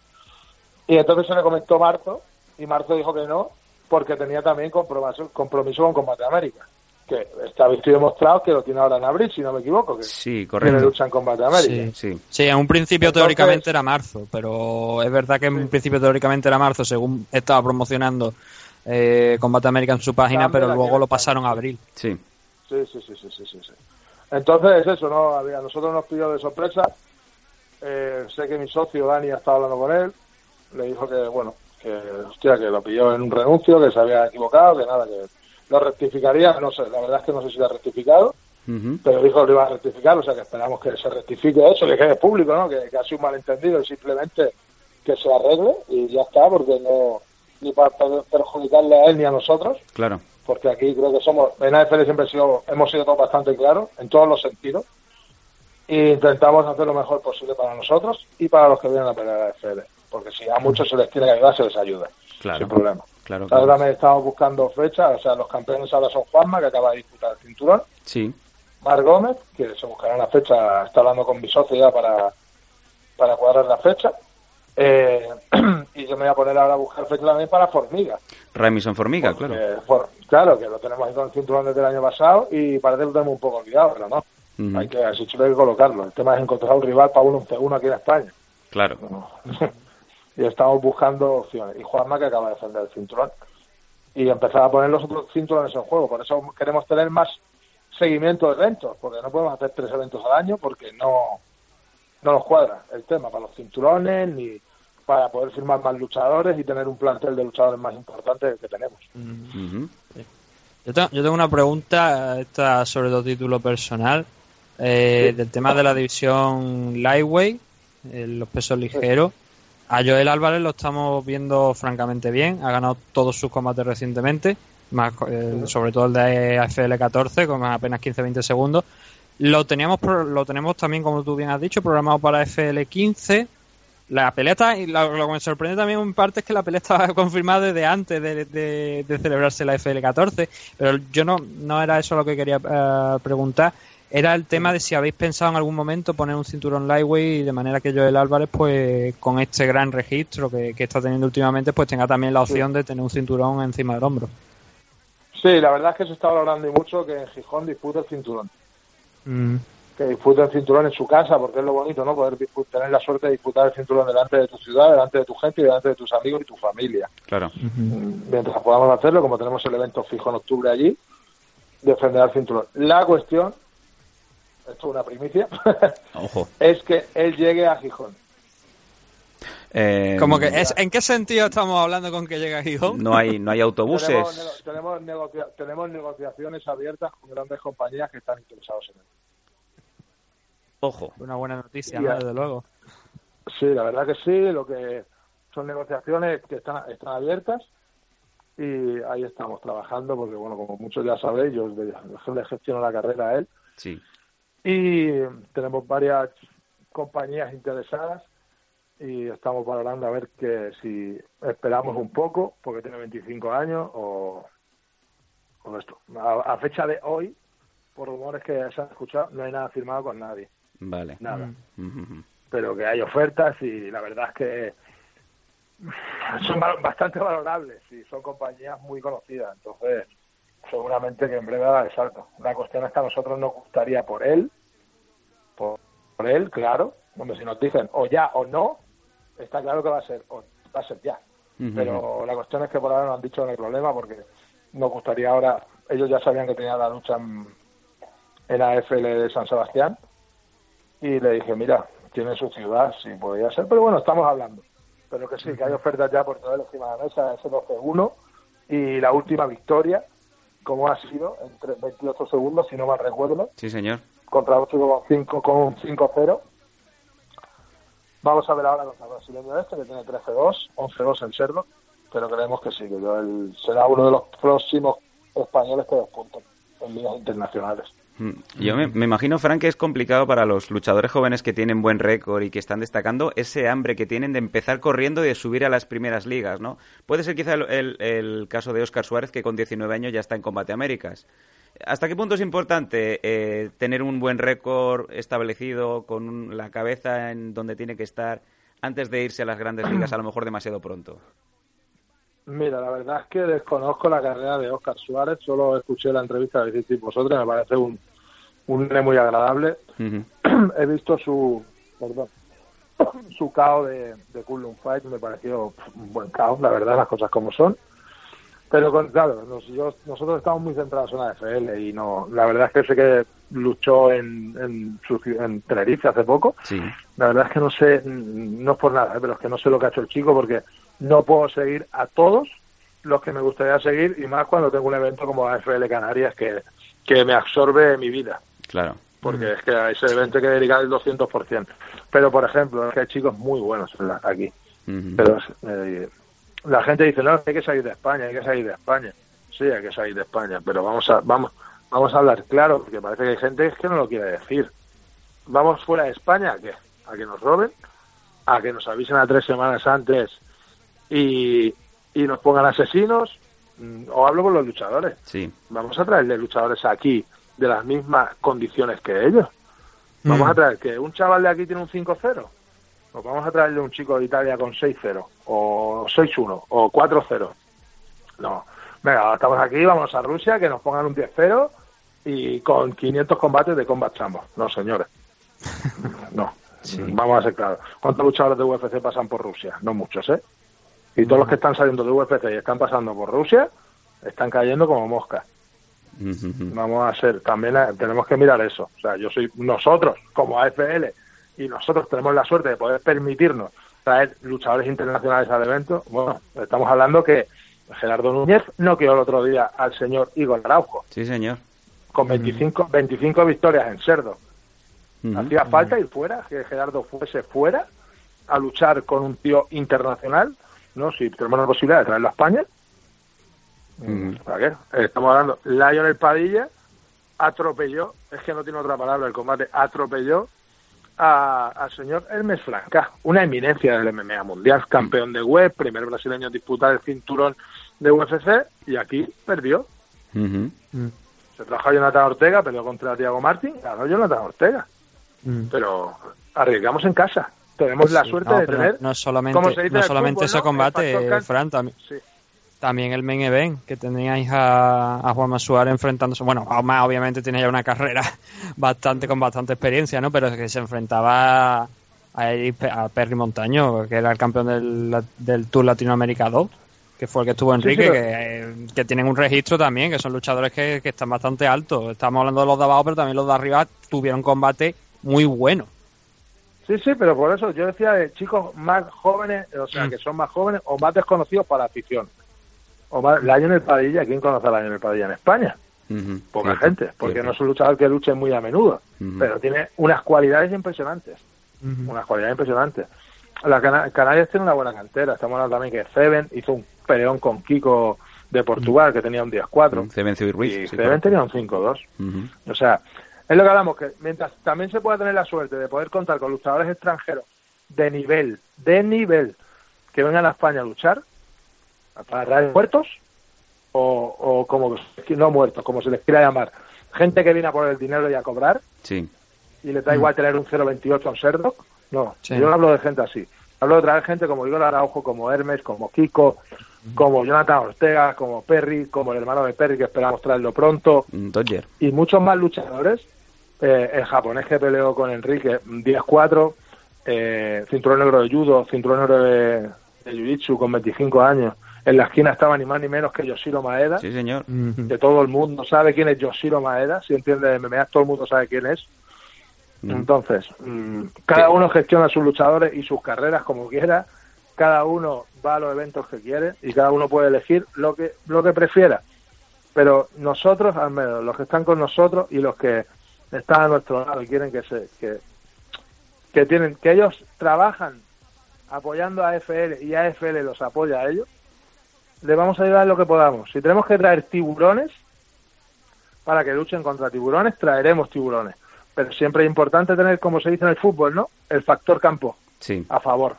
Y entonces se le comentó Marzo, y Marzo dijo que no, porque tenía también compromiso, compromiso con Combate América. Que está visto y demostrado que lo tiene ahora en abril, si no me equivoco. Que sí, correcto. lucha en Combate América. Sí, sí. en un principio teóricamente era marzo, pero es verdad que en un principio teóricamente era marzo, según estaba promocionando eh, Combate América en su página, pero luego lo pasaron a abril. Sí. Sí, sí, sí, sí, sí, sí. Entonces, eso, ¿no? A nosotros nos pidió de sorpresa. Eh, sé que mi socio Dani ha estado hablando con él. Le dijo que, bueno, que, hostia, que lo pilló en un renuncio, que se había equivocado, que nada, que lo rectificaría, no sé, la verdad es que no sé si lo ha rectificado, pero dijo que lo iba a rectificar, o sea que esperamos que se rectifique eso, que quede público, ¿no? Que, que ha sido un malentendido y simplemente que se arregle y ya está, porque no, ni para perjudicarle a él ni a nosotros. Claro. Porque aquí creo que somos, en AFL siempre sido, hemos sido todos bastante claros, en todos los sentidos, e intentamos hacer lo mejor posible para nosotros y para los que vienen a pelear a AFL porque si a muchos se les tiene que ayudar, se les ayuda. Claro. Sin problema. Claro, claro. Ahora estamos buscando fechas, o sea, los campeones ahora son Juanma, que acaba de disputar el cinturón. Sí. Mar Gómez, que se buscará una fecha, está hablando con mi socio ya para, para cuadrar la fecha. Eh, y yo me voy a poner ahora a buscar fecha también para Formiga. Remison Formiga, claro. claro, que lo tenemos ahí con el cinturón desde el año pasado y parece que lo tenemos un poco olvidado, pero no. Hay que, así que colocarlo. El tema es encontrar un rival para uno un aquí en España. Claro. y estamos buscando opciones. Y Juanma que acaba de defender el cinturón. Y empezar a poner los otros cinturones en juego. Por eso queremos tener más seguimiento de eventos, porque no podemos hacer tres eventos al año porque no, no nos cuadra el tema para los cinturones ni para poder firmar más luchadores y tener un plantel de luchadores más importante que tenemos. yo, tengo, una pregunta, esta sobre todo título personal, eh, del tema de la división Lightweight, eh, los pesos ligeros. A Joel Álvarez lo estamos viendo francamente bien. Ha ganado todos sus combates recientemente, más eh, sobre todo el de AFL 14 con apenas 15-20 segundos. Lo teníamos lo tenemos también, como tú bien has dicho, programado para FL 15. La pelea está, y lo, que me sorprende también en parte es que la pelea estaba confirmada desde antes de, celebrarse la FL 14, pero yo no, no era eso lo que quería eh, preguntar era el tema de si habéis pensado en algún momento poner un cinturón lightweight de manera que Joel Álvarez, pues con este gran registro que, está teniendo últimamente, pues tenga también la opción de tener un cinturón encima del hombro. Sí, la verdad es que se está valorando y mucho que en Gijón disfrute el cinturón. Mm. Que disfrute el cinturón en su casa, porque es lo bonito, ¿no? Poder tener la suerte de disfrutar el cinturón delante de tu ciudad, delante de tu gente y delante de tus amigos y tu familia. Claro. Mientras podamos hacerlo, como tenemos el evento fijo en octubre allí, defender el cinturón. La cuestión esto es una primicia, es que él llegue a Gijón. Eh, Como que es, ¿En qué sentido estamos hablando con que llegue a Gijón? No hay, no hay autobuses. tenemos, tenemos, negociaciones abiertas con grandes compañías que están interesados en él. Ojo. Una buena noticia, desde luego. Sí, la verdad que sí. Lo que son negociaciones que están, están abiertas y ahí estamos trabajando porque, bueno, como muchos ya sabéis, yo le gestiono la carrera a él. Sí. Y tenemos varias compañías interesadas y estamos valorando a ver que si esperamos un poco porque tiene 25 años o, o esto. A, fecha de hoy, por rumores que se han escuchado, no hay nada firmado con nadie. Vale. Nada. Mm. Pero que hay ofertas y la verdad es que son bastante valorables y son compañías muy conocidas. Entonces, seguramente que en breve a salto. La cuestión es que a nosotros nos gustaría por él, por, él, claro, donde si nos dicen o ya o no, está claro que va a ser, o va a ser ya. Pero la cuestión es que por ahora no han dicho no hay problema porque nos gustaría ahora, ellos ya sabían que tenía la lucha en, en AFL de San Sebastián y le dije, mira, tiene su ciudad, sí podría ser, pero bueno, estamos hablando pero que sí, que hay ofertas ya por toda encima de la mesa, ese 12-1 y la última victoria, como ha sido, en 28 segundos, si no mal recuerdo. Sí, señor. Contra 8,5 con 5-0. Vamos a ver ahora contra el brasileño este, que tiene 13-2, 11-2 en Cerdo, pero creemos que sí, que yo, él será uno de los próximos españoles que despunten en ligas internacionales. Mm. Yo me, imagino, Frank, que es complicado para los luchadores jóvenes que tienen buen récord y que están destacando ese hambre que tienen de empezar corriendo y de subir a las primeras ligas, ¿no? Puede ser quizá el, caso de Oscar Suárez, que con 19 años ya está en Combate Américas. ¿Hasta qué punto es importante eh, tener un buen récord establecido con la cabeza en donde tiene que estar antes de irse a las grandes ligas, a lo mejor demasiado pronto? Mira, la verdad es que desconozco la carrera de Oscar Suárez, solo escuché la entrevista de decir vosotros, me parece un, un muy agradable. He visto su, perdón, su caos de, de Fight, me pareció un buen caos, la verdad, las cosas como son. Pero claro, nosotros estamos muy centrados en la FL y no, la verdad es que sé que luchó en, en, en Tenerife hace poco. Sí. La verdad es que no sé, no es por nada, ¿eh? pero es que no sé lo que ha hecho el chico porque no puedo seguir a todos los que me gustaría seguir y más cuando tengo un evento como AFL Canarias que, que me absorbe mi vida. Claro. Porque es que a ese evento hay que dedicar el 200%. Pero, por ejemplo, es que hay chicos muy buenos aquí. Pero eh, la gente dice, no, hay que salir de España, hay que salir de España. Sí, hay que salir de España, pero vamos a, vamos, vamos a hablar claro, porque parece que hay gente que no lo quiere decir. ¿Vamos fuera de España a qué? ¿A que nos roben? ¿A que nos avisen a tres semanas antes y, y nos pongan asesinos, mm, o hablo con los luchadores. Sí. Vamos a traerle luchadores aquí de las mismas condiciones que ellos. Vamos mm. a traer que un chaval de aquí tiene un 5-0. O vamos a traerle un chico de Italia con 6-0, o 6-1, o 4-0. No. Venga, estamos aquí, vamos a Rusia, que nos pongan un 10-0 y con 500 combates de Combat Chambo. No, señores. No. Vamos a ser claros. ¿Cuántos luchadores de UFC pasan por Rusia? No muchos, ¿eh? Y todos los que están saliendo de UFC y están pasando por Rusia están cayendo como moscas. Vamos a ser, también tenemos que mirar eso. O sea, yo soy, nosotros como AFL y nosotros tenemos la suerte de poder permitirnos traer luchadores internacionales al evento. Bueno, estamos hablando que Gerardo Núñez no quedó el otro día al señor Igor Araujo. Sí, señor. Con 25, 25 victorias en Cerdo. Hacía falta ir fuera, que Gerardo fuese fuera a luchar con un tío internacional ¿no? Si tenemos la posibilidad de traerlo a España, mm. ¿para qué? Estamos hablando, Lionel Padilla atropelló, es que no tiene otra palabra el combate, atropelló al señor Hermes Franca, una eminencia del MMA mundial, campeón de web, primer brasileño en disputar el cinturón de UFC y aquí perdió. Se trajo a Jonathan Ortega, perdió contra Tiago Martín, ganó Jonathan Ortega. Mm. Pero arriesgamos en casa tenemos la suerte de tener. No, solamente, no solamente ese combate, Fran, también. También el main event, que teníais a, a Juan Suárez enfrentándose. Bueno, más obviamente tiene ya una carrera bastante con bastante experiencia, ¿no? Pero es que se enfrentaba a, a Perry Montaño, que era el campeón del, del Tour Latinoamérica 2 que fue el que estuvo Enrique, que, que, tienen un registro también, que son luchadores que, que, están bastante altos. Estamos hablando de los de abajo, pero también los de arriba tuvieron combate muy bueno. Sí, sí, pero por eso yo decía de chicos más jóvenes, o sea, mm. que son más jóvenes o más desconocidos para la afición. O más, Lionel Padilla, ¿quién conoce a Lionel Padilla en España? Poca gente, porque no es un luchador que luche muy a menudo, pero tiene unas cualidades impresionantes. Unas cualidades impresionantes. La Canarias tiene una buena cantera. Estamos hablando también que Seven hizo un peleón con Kiko de Portugal, que tenía un 10-4. Cebencio y Ruiz. Y sí, Ceben tenía un 5-2. O sea, es lo que hablamos, que mientras también se puede tener la suerte de poder contar con luchadores extranjeros de nivel, de nivel, que vengan a España a luchar, para traer muertos, o, o como no muertos, como se les quiera llamar, gente que viene a poner el dinero y a cobrar, Sí. y le da igual tener un 0.28 a un Serdok. No, yo no hablo de gente así. Hablo de traer gente como Igor Araujo, como Hermes, como Kiko, como Jonathan Ortega, como Perry, como el hermano de Perry, que esperamos traerlo pronto, Dodger. y muchos más luchadores. Eh, el japonés que peleó con Enrique, 10-4, eh, cinturón negro de judo, cinturón negro de, de jiu-jitsu con 25 años. En la esquina estaba ni más ni menos que Yoshiro Maeda, Sí, señor. que todo el mundo sabe quién es Yoshiro Maeda, si entiende de MMA, todo el mundo sabe quién es. Entonces, mm, cada uno gestiona a sus luchadores y sus carreras como quiera, cada uno va a los eventos que quiere y cada uno puede elegir lo que lo que prefiera. Pero nosotros, al menos los que están con nosotros y los que están a nuestro lado y quieren que se que, que tienen que ellos trabajan apoyando a AFL y AFL los apoya a ellos, le vamos a ayudar en lo que podamos. Si tenemos que traer tiburones para que luchen contra tiburones, traeremos tiburones. Pero siempre es importante tener, como se dice en el fútbol, ¿no? El factor campo Sí. a favor.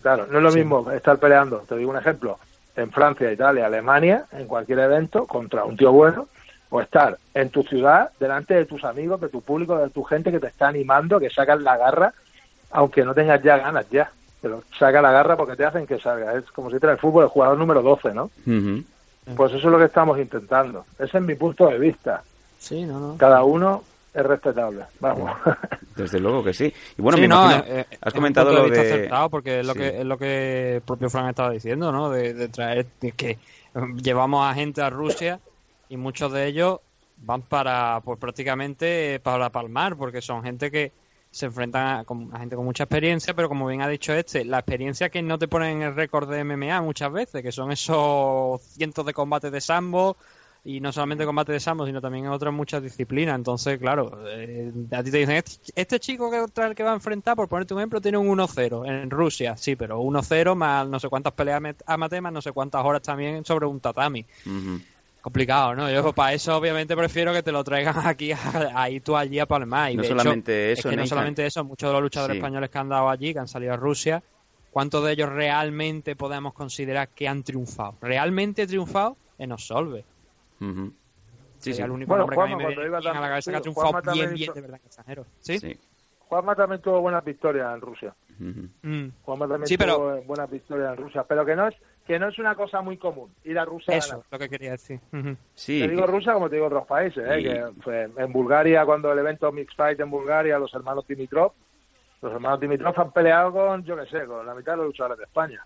Claro, no es lo mismo estar peleando, te digo un ejemplo, en Francia, Italia, Alemania, en cualquier evento, contra un tío bueno, o estar en tu ciudad, delante de tus amigos, de tu público, de tu gente que te está animando, que sacan la garra, aunque no tengas ya ganas ya. Pero saca la garra porque te hacen que salga. Es como si fuera el fútbol el jugador número 12, ¿no? Pues eso es lo que estamos intentando. Ese es mi punto de vista. Sí, no, no. Cada uno es respetable. Vamos. Desde luego que sí. Y bueno, Sí, me no, imagino, eh, eh, has comentado lo de... acertado porque es lo Sí. que es lo que el propio Frank estaba diciendo, ¿no? De, de traer de que llevamos a gente a Rusia y muchos de ellos van para pues prácticamente para palmar porque son gente que se enfrentan a, a gente con mucha experiencia, pero como bien ha dicho este, la experiencia que no te ponen en el récord de MMA muchas veces, que son esos cientos de combates de sambo y no solamente combate de sambo, sino también en otras muchas disciplinas. Entonces, claro, eh, a ti te dicen, este, este chico que, el que va a enfrentar, por ponerte un ejemplo, tiene un 1-0 en Rusia. Sí, pero 1-0 más no sé cuántas peleas amateur, más no sé cuántas horas también sobre un tatami. Complicado, ¿no? Yo para eso obviamente prefiero que te lo traigan aquí, a- ahí tú allí a Palmar. Y No de solamente hecho, eso, es que no solamente eso, muchos de los luchadores Sí. españoles que han dado allí, que han salido a Rusia, ¿cuántos de ellos realmente podemos considerar que han triunfado? ¿Realmente triunfado? En Osolve. Ujú. Sí, sí. El único Bueno, nombre que a mí Juanma, me viene a la también- cabeza que ha triunfado Juanma bien, también bien hizo- de verdad extranjero. ¿Sí? Sí. Juanma también tuvo buenas victorias en Rusia. Ujú. Mm. Juanma también Sí, pero- tuvo buenas victorias en Rusia. Pero que no es que no es una cosa muy común ir a Rusia a Eso, ganar. lo que quería decir. Sí, Te digo Rusia como te digo otros países, ¿eh? Y- que fue en Bulgaria, cuando el evento Mixed Fight en Bulgaria, los hermanos Dimitrov, los hermanos Dimitrov han peleado con, yo qué sé, con la mitad de los luchadores de España,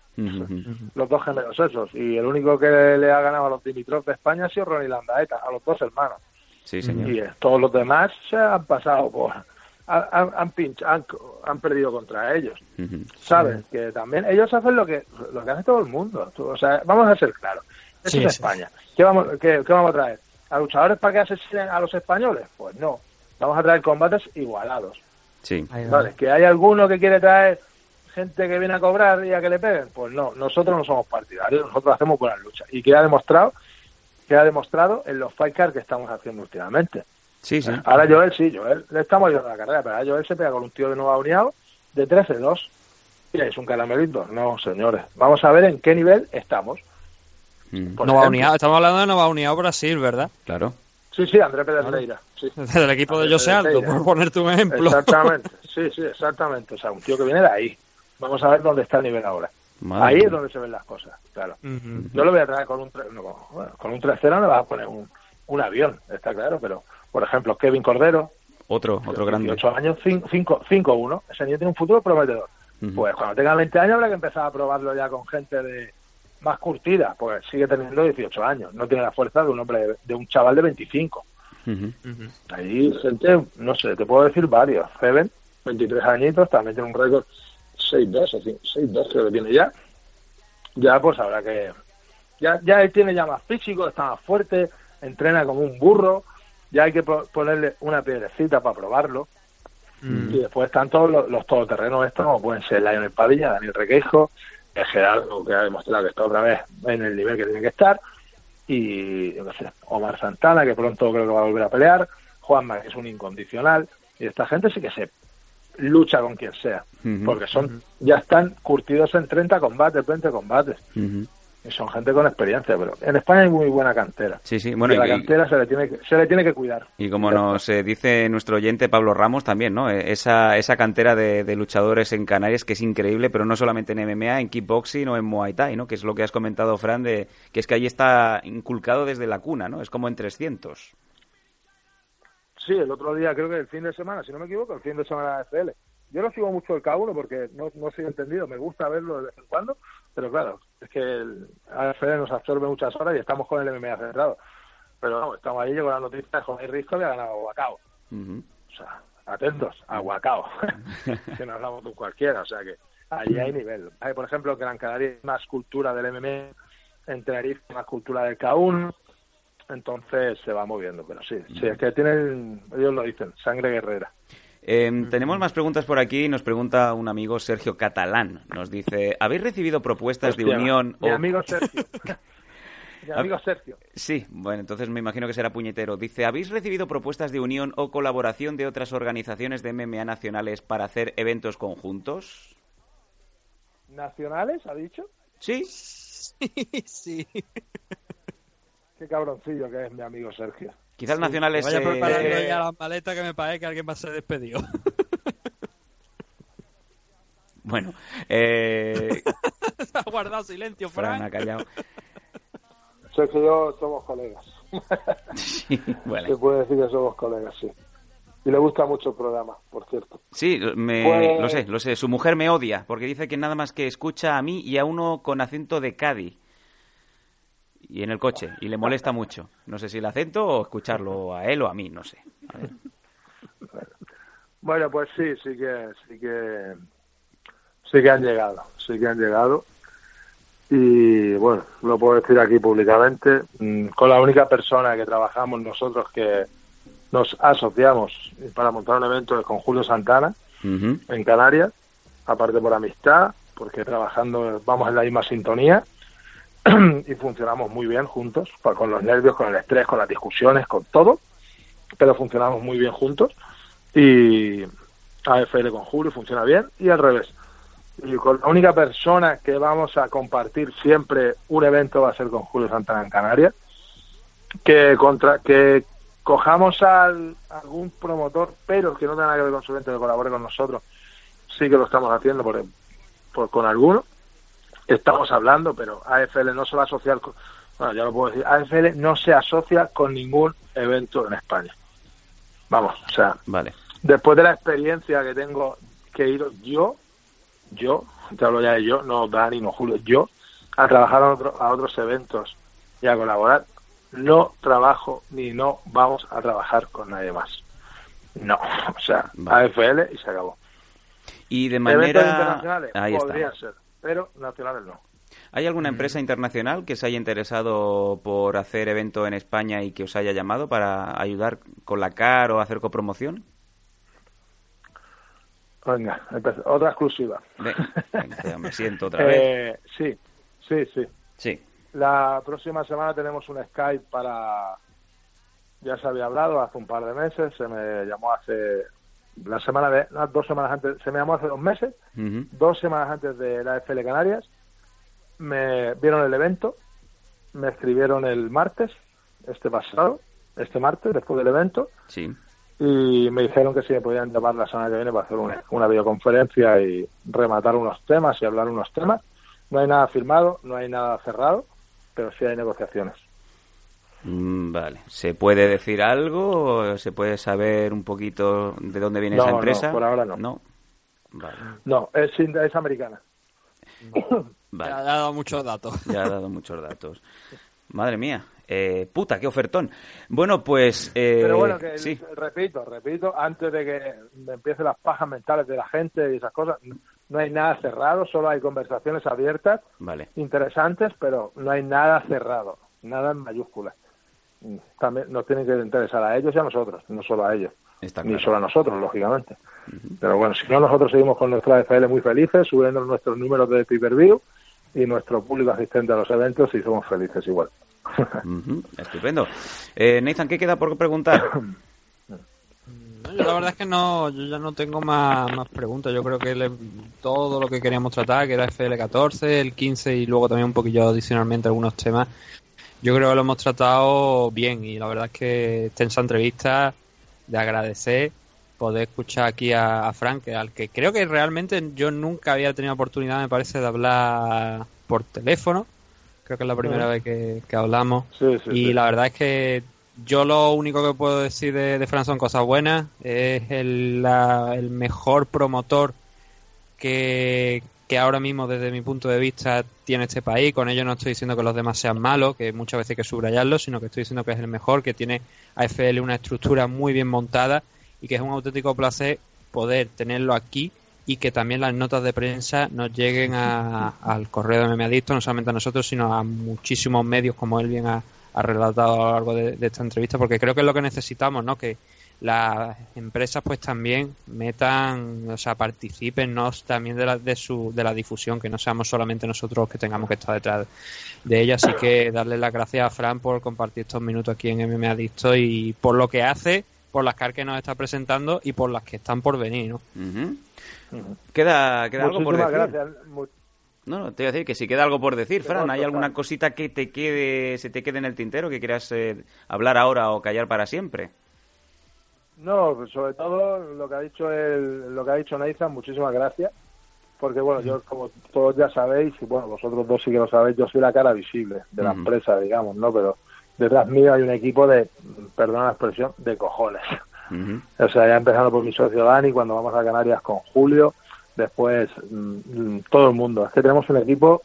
los dos gemelos esos, y el único que le ha ganado a los Dimitrov de España ha sido Ronnie Landaeta, a los dos hermanos. Sí, señor. Y eh, todos los demás se han pasado por... Han, han, han pinch- han, han perdido contra ellos. Ujú. ¿sabes? Que también ellos hacen lo que lo que hace todo el mundo. O sea, vamos a ser claros. Esto Sí, es sí. España. ¿Qué vamos, qué, qué vamos a traer? ¿A luchadores para que asesinen a los españoles? Pues no. Vamos a traer combates igualados. Sí. ¿Vale? ¿Que hay alguno que quiere traer gente que viene a cobrar y a que le peguen? Pues no. Nosotros no somos partidarios. Nosotros hacemos buenas luchas. Y que ha demostrado que ha demostrado en los fight cards que estamos haciendo últimamente. Sí, sí. Ahora Joel sí, Joel le estamos ayudando a la carrera, pero ahora Joel se pega con un tío de Nueva Uniado de 13-2. ¿Y es un caramelito? No, señores. Vamos a ver en qué nivel estamos. Mm, ejemplo. Uniado, estamos hablando de Nova Uniado Brasil, ¿verdad? Claro. Sí, sí, André Pérez Leira. Sí. Del equipo de José Aldo, Pereira. por ponerte un ejemplo. Exactamente. Sí, sí, exactamente. O sea, un tío que viene de ahí. Vamos a ver dónde está el nivel ahora. Madre ahí es donde se ven las cosas, claro. Ujú. No lo voy a traer con un tre- no, bueno, con un 3-0 no le vas a poner un, un avión, está claro, pero por ejemplo, Kevin Cordero, Otro, otro grande. 18 años, 5-1. Ese niño tiene un futuro prometedor. Pues cuando tenga 20 años habrá que empezar a probarlo ya con gente de más curtida, porque sigue teniendo 18 años. No tiene la fuerza de un hombre, de, de un chaval de 25. Ujú. Ujú. Ahí gente, no sé, te puedo decir varios. Feven, 23 añitos, también tiene un récord 6-2, así, 6-2 creo que tiene ya. Ya pues habrá que... Ya, ya él tiene ya más físico, está más fuerte, entrena como un burro, ya hay que po- ponerle una piedrecita para probarlo. Mm. Y después están todos los, los todoterrenos estos, como pueden ser Lionel Padilla, Daniel Requeijo, Gerardo, que ha demostrado que está otra vez en el nivel que tiene que estar, y yo sé, Omar Santana, que pronto creo que va a volver a pelear, Juanma, que es un incondicional, y esta gente sí que se lucha con quien sea, porque son ya están curtidos en 30 combates, 20 combates. Son gente con experiencia, pero en España hay muy buena cantera. Sí, sí, bueno, y la cantera se le, tiene que, se le tiene que cuidar. Y como nos eh, dice nuestro oyente Pablo Ramos también, ¿no? Eh, esa, esa cantera de, luchadores en Canarias que es increíble, pero no solamente en MMA, en kickboxing o en Muay Thai, ¿no? Que es lo que has comentado, Fran, de que es que ahí está inculcado desde la cuna, ¿no? Es como en 300. Sí, el otro día, creo que el fin de semana, si no me equivoco, el fin de semana de FL. Yo no sigo mucho el K1 porque no, no soy entendido, me gusta verlo de vez en cuando, pero claro, es que el AFL nos absorbe muchas horas y estamos con el MMA cerrado. Pero no, estamos ahí con la noticia de Jorge Risco que ha ganado Huacao. O sea, atentos, a Huacao, que no hablamos de cualquiera, o sea que ahí hay nivel. Hay, por ejemplo, Gran Canaria hay más cultura del MMA, en Tenerife más cultura del K1, entonces se va moviendo, pero sí, sí, es que tienen, ellos lo dicen, sangre guerrera. Em, tenemos más preguntas por aquí. Nos pregunta un amigo Sergio Catalán. Nos dice: ¿Habéis recibido propuestas de unión? Mi amigo Sergio. mi amigo Sergio. Sí, bueno, entonces me imagino que será puñetero. Dice: ¿Habéis recibido propuestas de unión o colaboración de otras organizaciones de MMA nacionales para hacer eventos conjuntos? ¿Nacionales, ha dicho? Sí. sí qué cabroncillo que es mi amigo Sergio. Quizás nacionales. Vaya preparando ya la maleta que me parece que alguien va a ser despedido. bueno, eh... Se ha guardado silencio, Fran. Fran ha callado. Sergio y yo somos colegas. sí, bueno. Se puede decir que somos colegas, sí. Y le gusta mucho el programa, por cierto. Sí, me, Pues- lo sé, lo sé. Su mujer me odia porque dice que nada más que escucha a mí y a uno con acento de Cádiz. Y en el coche. Y le molesta mucho. No sé si el acento o escucharlo a él o a mí, no sé. A ver. Bueno, pues sí, sí que, sí que, sí que han llegado, sí que han llegado. Y bueno, lo puedo decir aquí públicamente, mm, con la única persona que trabajamos nosotros que nos asociamos para montar un evento es con Julio Santana en Canarias, aparte por amistad, porque trabajando vamos en la misma sintonía y funcionamos muy bien juntos, con los nervios, con el estrés, con las discusiones, con todo, pero funcionamos muy bien juntos y AFL con Julio funciona bien y al revés. Y con la única persona que vamos a compartir siempre un evento va a ser con Julio Santana en Canarias, que contra que cojamos al, algún promotor, pero que no tenga nada que ver con su evento, que colabore con nosotros, sí que lo estamos haciendo por, por- con alguno. Estamos hablando, pero AFL no se va a asociar con, bueno, ya lo puedo decir, AFL no se asocia con ningún evento en España. Vamos, o sea, Vale. después de la experiencia que tengo que ir yo, yo, te hablo ya de yo, no Dani, no Julio, yo, a trabajar a, otro- a otros eventos y a colaborar, no trabajo ni no vamos a trabajar con nadie más. No, o sea, Vale. AFL y se acabó. Y de Eventos manera... internacionales Ahí podrían está. ser, pero nacionales no. ¿Hay alguna empresa internacional que se haya interesado por hacer evento en España y que os haya llamado para ayudar con la CAR o hacer copromoción? Venga, otra exclusiva. Venga, me siento otra vez. Eh, sí, sí, sí. Sí. La próxima semana tenemos un Skype para. Ya se había hablado hace un par de meses, se me llamó hace. La semana de. no, dos semanas antes. Se me llamó hace dos meses, dos semanas antes de la FL Canarias. Me vieron el evento, me escribieron el martes, este pasado, este martes, después del evento, Sí. y me dijeron que si me podían llamar la semana que viene para hacer una, una videoconferencia y rematar unos temas y hablar unos temas. No hay nada firmado, no hay nada cerrado, pero sí hay negociaciones. Mm, Vale. ¿Se puede decir algo? ¿Se puede saber un poquito de dónde viene No, esa no, empresa? por ahora no. No. Vale. No, es, es americana. Vale. Ya ha dado muchos datos. Ya ha dado muchos datos. Madre mía. Eh, puta, qué ofertón. Bueno, pues... eh, Pero bueno, que sí. repito, repito, antes de que me empiecen las pajas mentales de la gente y esas cosas, no hay nada cerrado, solo hay conversaciones abiertas, Vale. interesantes, pero no hay nada cerrado, nada en mayúsculas. También nos tienen que interesar a ellos y a nosotros, no solo a ellos. Está ni solo a nosotros, lógicamente. Pero bueno, si no, nosotros seguimos con nuestra FL muy felices, subiendo nuestros números de pay-per-view y nuestro público asistente a los eventos y somos felices igual. Estupendo. Eh, Nathan, ¿qué queda por preguntar? yo la verdad es que no, yo ya no tengo más, más preguntas. Yo creo que todo lo que queríamos tratar, que era FL14, el 15 y luego también un poquillo adicionalmente algunos temas, yo creo que lo hemos tratado bien y la verdad es que esta entrevista de agradecer poder escuchar aquí a, Frank, al que creo que realmente yo nunca había tenido oportunidad, me parece, de hablar por teléfono. Creo que es la primera vez que, hablamos. y la verdad es que yo lo único que puedo decir de, de Fran son cosas buenas. Es el, el mejor promotor que, que ahora mismo, desde mi punto de vista, tiene este país. Con ello no estoy diciendo que los demás sean malos, que muchas veces hay que subrayarlo, sino que estoy diciendo que es el mejor, que tiene AFL una estructura muy bien montada y que es un auténtico placer poder tenerlo aquí y que también las notas de prensa nos lleguen al correo de Memeadicto, no solamente a nosotros, sino a muchísimos medios, como él bien ha, relatado a lo largo de, esta entrevista, porque creo que es lo que necesitamos, ¿no? Que las empresas pues también metan, o sea, participen ¿no? también de la, de, su, de la difusión, que no seamos solamente nosotros que tengamos que estar detrás de ella. Así que darle las gracias a Fran por compartir estos minutos aquí en MMA Adicto y por lo que hace, por las caras que nos está presentando y por las que están por venir, ¿no? Queda, queda algo por decir. No, no, te voy a decir que si queda algo por decir, Fran, ¿hay alguna cosita que te quede, se te quede en el tintero que quieras eh, hablar ahora o callar para siempre? No, sobre todo lo que ha dicho el, lo que ha dicho Nathan, muchísimas gracias, porque bueno, yo como todos ya sabéis, y bueno, vosotros dos sí que lo sabéis, yo soy la cara visible de la empresa, digamos, ¿no? Pero detrás mío hay un equipo de, perdona la expresión, de cojones. O sea, ya empezando por mi socio Dani, cuando vamos a Canarias con Julio, después mm, todo el mundo. Es que tenemos un equipo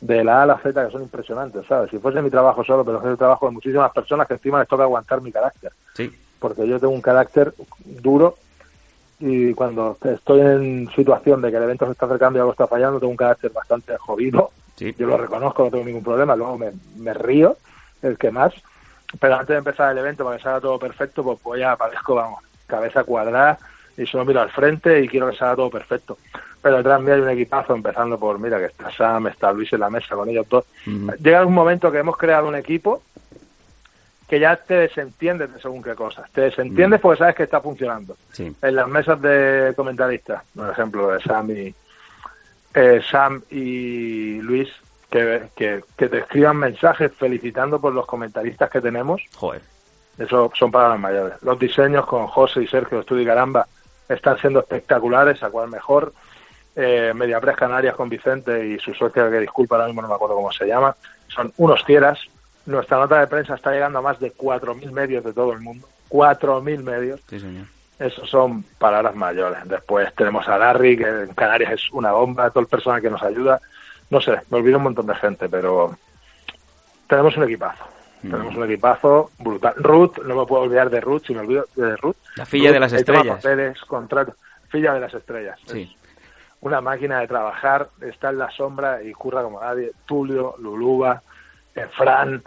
de la A a la Z que son impresionantes, ¿sabes? Si fuese mi trabajo solo, pero es el trabajo de muchísimas personas que encima les toca aguantar mi carácter. Sí. Porque yo tengo un carácter duro y cuando estoy en situación de que el evento se está acercando y algo está fallando, tengo un carácter bastante jodido. Sí. Yo lo reconozco, no tengo ningún problema. Luego me, me río, el que más. Pero antes de empezar el evento, para que salga todo perfecto, pues, pues ya aparezco, vamos, cabeza cuadrada y solo miro al frente y quiero que salga todo perfecto. Pero detrás mío hay un equipazo, empezando por, mira, que está Sam, está Luis en la mesa con ellos dos. Llega un momento que hemos creado un equipo que ya te desentiendes de según qué cosas. Te desentiendes porque sabes que está funcionando. En las mesas de comentaristas, por ejemplo, de Sam y, eh, Sam y Luis, que, que, que, te escriban mensajes felicitando por los comentaristas que tenemos. Joder. Eso son palabras mayores. Los diseños con José y Sergio Estudio y Caramba están siendo espectaculares, a cual mejor. Eh, Mediapres Canarias con Vicente y su socio, que disculpa, ahora mismo no me acuerdo cómo se llama, son unos fieras. Nuestra nota de prensa está llegando a más de 4.000 medios de todo el mundo. 4.000 medios. Sí, señor. Esos son palabras mayores. Después tenemos a Larry, que en Canarias es una bomba, todo el personal que nos ayuda. No sé, me olvido un montón de gente, pero tenemos un equipazo. Tenemos un equipazo brutal. Ruth, no me puedo olvidar de Ruth, si me olvido de Ruth. La filla de las estrellas. Papeles, contrato. Filla de las estrellas. Sí. una máquina de trabajar, está en la sombra y curra como nadie. Tulio, Luluba, eh, Fran,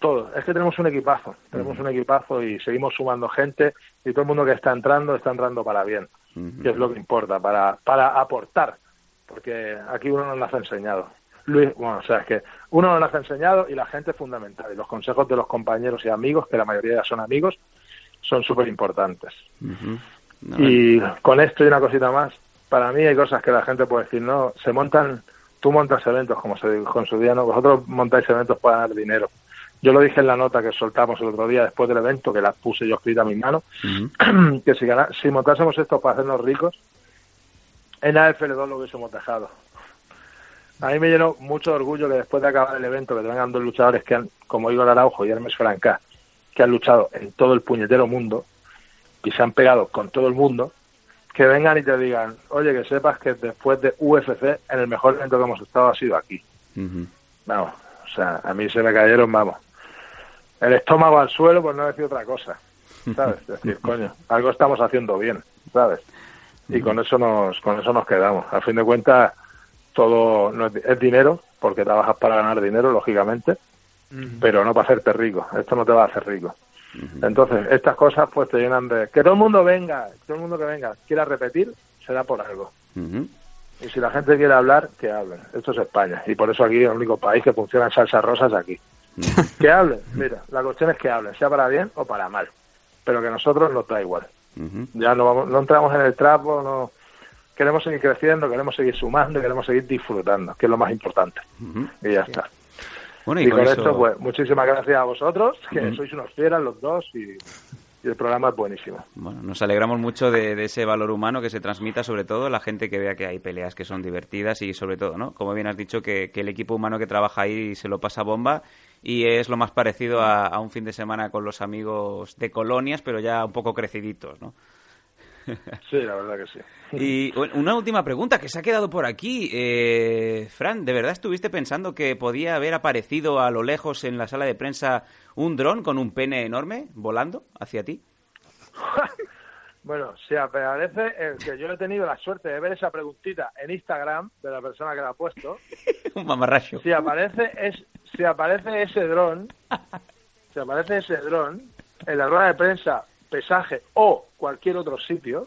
todo. Es que tenemos un equipazo, tenemos un equipazo y seguimos sumando gente y todo el mundo que está entrando está entrando para bien, que es lo que importa, para, para aportar, porque aquí uno nos lo ha enseñado. Luis, bueno, o sea, es que uno nos ha enseñado y la gente es fundamental. Y los consejos de los compañeros y amigos, que la mayoría ya son amigos, son súper importantes. y con esto y una cosita más, para mí hay cosas que la gente puede decir, no, se montan, tú montas eventos, como se dijo en su día, ¿no? Vosotros montáis eventos para ganar dinero. Yo lo dije en la nota que soltamos el otro día después del evento, que la puse yo escrita a mi mano, que si, si montásemos esto para hacernos ricos, en AFL2 lo hubiésemos dejado. A mí me llenó mucho orgullo que después de acabar el evento que te vengan dos luchadores que han, como Igor Araujo y Hermes Franca, que han luchado en todo el puñetero mundo y se han pegado con todo el mundo, que vengan y te digan, oye, que sepas que después de UFC, en el mejor evento que hemos estado ha sido aquí. Vamos, o sea, a mí se me cayeron, vamos, el estómago al suelo por no decir otra cosa, ¿sabes? Es decir, coño, algo estamos haciendo bien, ¿sabes? Y con eso nos, con eso nos quedamos. A fin de cuentas, todo no es, dinero, porque trabajas para ganar dinero, lógicamente, pero no para hacerte rico. Esto no te va a hacer rico. Entonces, estas cosas pues te llenan de... Que todo el mundo venga, todo el mundo que venga quiera repetir, será por algo. Y si la gente quiere hablar, que hable. Esto es España. Y por eso aquí el único país que funciona en salsa rosas aquí. Que hablen. Mira, la cuestión es que hablen, sea para bien o para mal. Pero que a nosotros nos da igual. Ya no, vamos, no entramos en el trapo, no queremos seguir creciendo, queremos seguir sumando, queremos seguir disfrutando, que es lo más importante. Y ya está. Bueno, y, con, esto, pues, muchísimas gracias a vosotros, que sois unos fieras los dos y y el programa es buenísimo. Bueno, nos alegramos mucho de, ese valor humano que se transmita, sobre todo la gente que vea que hay peleas que son divertidas y sobre todo, ¿no? Como bien has dicho, que, el equipo humano que trabaja ahí se lo pasa bomba y es lo más parecido a, un fin de semana con los amigos de colonias, pero ya un poco creciditos, ¿no? Sí, la verdad que sí. Y una última pregunta que se ha quedado por aquí. Eh, Fran, ¿de verdad estuviste pensando que podía haber aparecido a lo lejos en la sala de prensa un dron con un pene enorme volando hacia ti? bueno, si aparece, el que yo he tenido la suerte de ver esa preguntita en Instagram de la persona que la ha puesto. un mamarracho. Si aparece, es, si aparece ese dron, si aparece ese dron en la rueda de prensa, pesaje o cualquier otro sitio,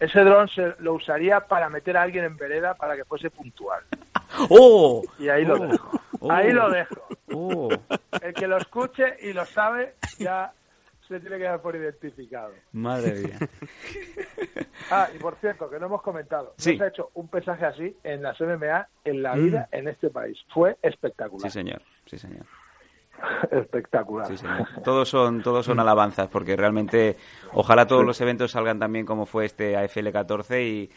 ese dron se lo usaría para meter a alguien en vereda para que fuese puntual. ¡Oh! Y ahí lo oh. dejo. Ahí lo dejo. Oh. El que lo escuche y lo sabe ya se tiene que dar por identificado. Madre mía. Ah, y por cierto, que no hemos comentado, se ha hecho un pesaje así en las MMA en la vida mm. en este país. Fue espectacular. Sí, señor. Sí, señor. espectacular. Todos son, todos son alabanzas, porque realmente ojalá todos los eventos salgan también como fue este AFL 14 y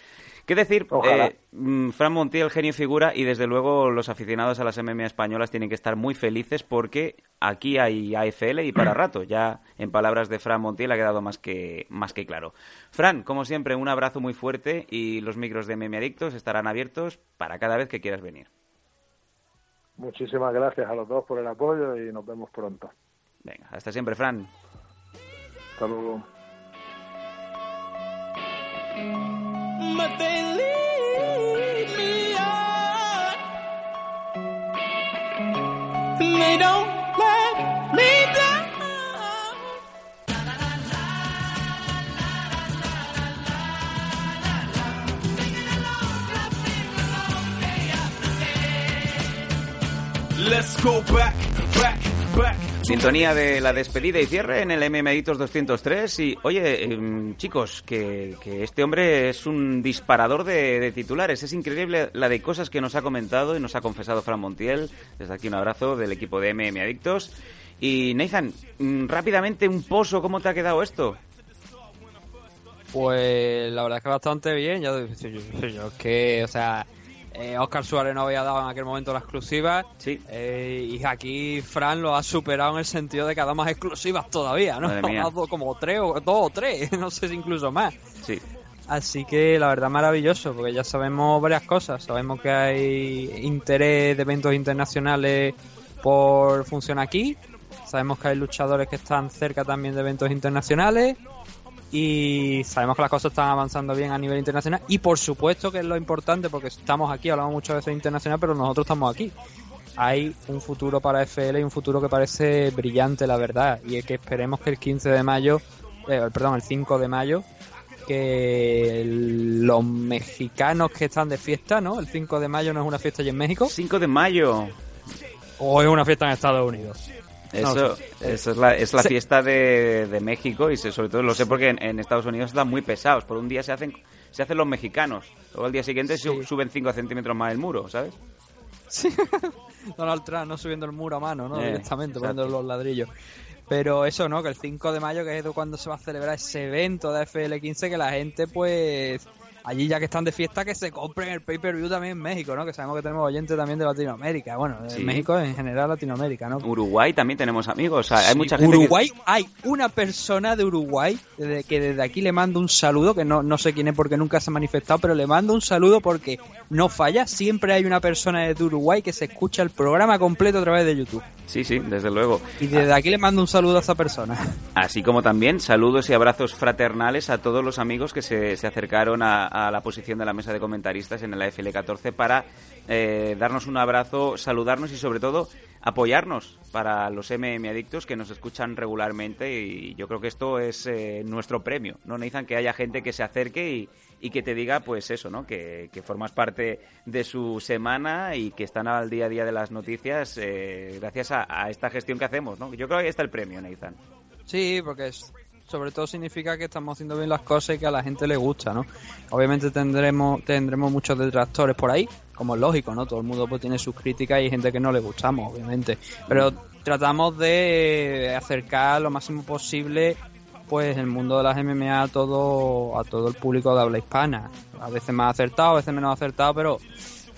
¿Qué decir? Eh, mm, Fran Montiel, genio figura, y desde luego los aficionados a las MMA españolas tienen que estar muy felices porque aquí hay AFL y para rato. Ya en palabras de Fran Montiel ha quedado más que, más que claro. Fran, como siempre, un abrazo muy fuerte y los micros de MMA Adictos estarán abiertos para cada vez que quieras venir. Muchísimas gracias a los dos por el apoyo y nos vemos pronto. Venga, hasta siempre, Fran. Hasta luego. but they lead me on. They don't. Let's go back, back, back Sintonía de la despedida y cierre en el MMItos 203 y oye em, chicos que, este hombre es un disparador de, titulares. Es increíble la de cosas que nos ha comentado y nos ha confesado Fran Montiel. Desde aquí un abrazo del equipo de MM Adictos. Y Nathan mm, rápidamente un pozo cómo te ha quedado esto pues la verdad es que bastante bien. Yo, yo que o sea eh, Oscar Suárez no había dado en aquel momento la exclusiva. Sí. Eh, y aquí Fran lo ha superado en el sentido de que ha dado más exclusivas todavía, ¿no? Dado como tres o dos o tres, no sé si incluso más. Sí. Así que la verdad maravilloso, porque ya sabemos varias cosas. Sabemos que hay interés de eventos internacionales por función aquí. Sabemos que hay luchadores que están cerca también de eventos internacionales y sabemos que las cosas están avanzando bien a nivel internacional y por supuesto que es lo importante porque estamos aquí, hablamos muchas veces internacional, pero nosotros estamos aquí. Hay un futuro para FL y un futuro que parece brillante, la verdad, y es que esperemos que el 15 de mayo, eh, perdón, el 5 de mayo, que los mexicanos que están de fiesta, ¿no? El 5 de mayo no es una fiesta allí en México. 5 de mayo. O es una fiesta en Estados Unidos. Eso, eso es la, es la fiesta de, de, México y sobre todo lo sé porque en, Estados Unidos están muy pesados. Por un día se hacen se hacen los mexicanos. Luego al día siguiente suben 5 centímetros más el muro, ¿sabes? Sí. Donald Trump no subiendo el muro a mano, ¿no? Eh, Directamente, poniendo los ladrillos. Pero eso, ¿no? Que el 5 de mayo, que es cuando se va a celebrar ese evento de FL15, que la gente, pues, allí ya que están de fiesta, que se compren el pay-per-view también en México, ¿no? Que sabemos que tenemos oyentes también de Latinoamérica. Bueno, en México en general Latinoamérica, ¿no? Uruguay también tenemos amigos. hay mucha gente Uruguay, hay una persona de Uruguay que desde aquí le mando un saludo, que no, no sé quién es porque nunca se ha manifestado, pero le mando un saludo porque no falla. Siempre hay una persona de Uruguay que se escucha el programa completo a través de YouTube. Sí, sí, desde luego. Y desde aquí le mando un saludo a esa persona. Así como también saludos y abrazos fraternales a todos los amigos que se, se acercaron a a la posición de la mesa de comentaristas en el AFL 14 para eh, darnos un abrazo, saludarnos y sobre todo apoyarnos para los MM adictos que nos escuchan regularmente y yo creo que esto es eh, nuestro premio, ¿no, Nathan? Que haya gente que se acerque y, que te diga, pues eso, ¿no? Que, formas parte de su semana y que están al día a día de las noticias eh, gracias a, a, esta gestión que hacemos, ¿no? Yo creo que ahí está el premio, Nathan. Sí, porque es, sobre todo significa que estamos haciendo bien las cosas y que a la gente le gusta, ¿no? Obviamente tendremos tendremos muchos detractores por ahí, como es lógico, ¿no? Todo el mundo pues, tiene sus críticas y hay gente que no le gustamos, obviamente. Pero tratamos de acercar lo máximo posible pues el mundo de las MMA a todo a todo el público de habla hispana. A veces más acertado, a veces menos acertado, pero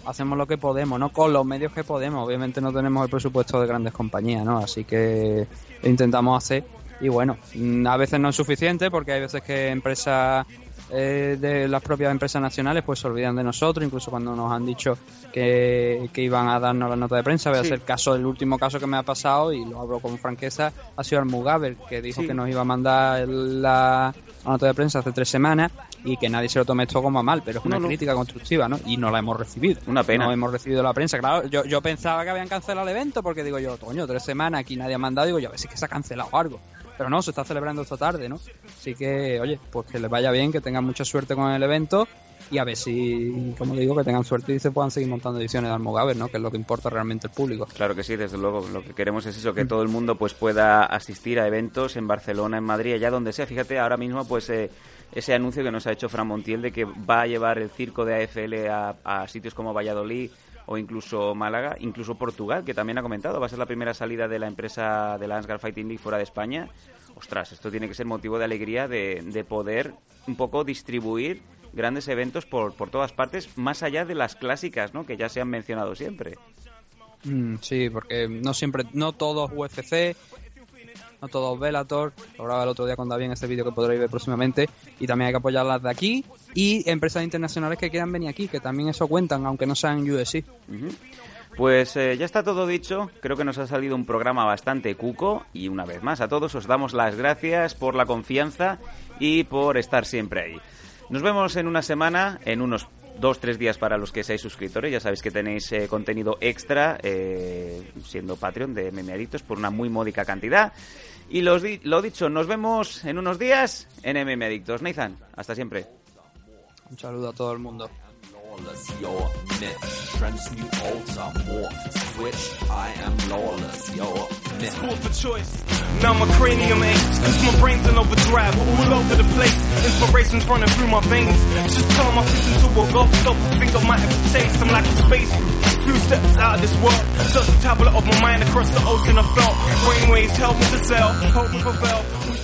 hacemos lo que podemos, ¿no? Con los medios que podemos. Obviamente no tenemos el presupuesto de grandes compañías, ¿no? Así que intentamos hacer y bueno, mm, a veces no es suficiente porque hay veces que empresas eh, de las propias empresas nacionales pues se olvidan de nosotros, incluso cuando nos han dicho que, iban a darnos la nota de prensa. Voy a hacer caso, el último caso que me ha pasado, y lo hablo con franqueza, ha sido Mugabe, que dijo que nos iba a mandar la, nota de prensa hace tres semanas y que nadie se lo tome esto como a mal, pero es una crítica constructiva, ¿no? Y no la hemos recibido. Una pena. No hemos recibido la prensa. Claro, yo, yo pensaba que habían cancelado el evento porque digo yo, coño, tres semanas aquí nadie ha mandado, digo yo, a ver si que se ha cancelado algo. Pero no, se está celebrando esta tarde, ¿no? Así que, oye, pues que les vaya bien, que tengan mucha suerte con el evento y a ver si, como digo, que tengan suerte y se puedan seguir montando ediciones de Almogaver, ¿no? Que es lo que importa realmente el público. Claro que sí, desde luego. Lo que queremos es eso, que todo el mundo pues pueda asistir a eventos en Barcelona, en Madrid, allá donde sea. Fíjate, ahora mismo pues eh, ese anuncio que nos ha hecho Fran Montiel de que va a llevar el circo de AFL a, a sitios como Valladolid o incluso Málaga, incluso Portugal, que también ha comentado, va a ser la primera salida de la empresa de la Ansgar Fighting League fuera de España. Ostras, esto tiene que ser motivo de alegría de, de poder un poco distribuir grandes eventos por, por todas partes, más allá de las clásicas, ¿no? Que ya se han mencionado siempre. Mm, sí, porque no siempre, no todos UFC, no todos Velator. Hablaba el otro día con David en este vídeo que podréis ver próximamente. Y también hay que apoyarlas de aquí. Y empresas internacionales que quieran venir aquí, que también eso cuentan, aunque no sean UFC. Pues eh, ya está todo dicho. Creo que nos ha salido un programa bastante cuco. Y una vez más, a todos os damos las gracias por la confianza y por estar siempre ahí. Nos vemos en una semana, en unos dos, tres días para los que seáis suscriptores. Ya sabéis que tenéis eh, contenido extra eh, siendo Patreon de Memeaditos por una muy módica cantidad. Y lo dicho, nos vemos en unos días en Memeadictos. Nathan, hasta siempre. Un saludo a todo el mundo. Lawless, you're a myth. Transmute, alter, morph, switch, I am lawless, you're a myth. School for choice. Now my cranium aches, cause my brain's in overdrive, all over the place. Inspiration's running through my veins. Just tell my fist into a ghost, stop, think I might have a taste. I'm like a space, few steps out of this world. Search the tablet of my mind across the ocean I felt. Brainwaves help me to sell, hope prevail.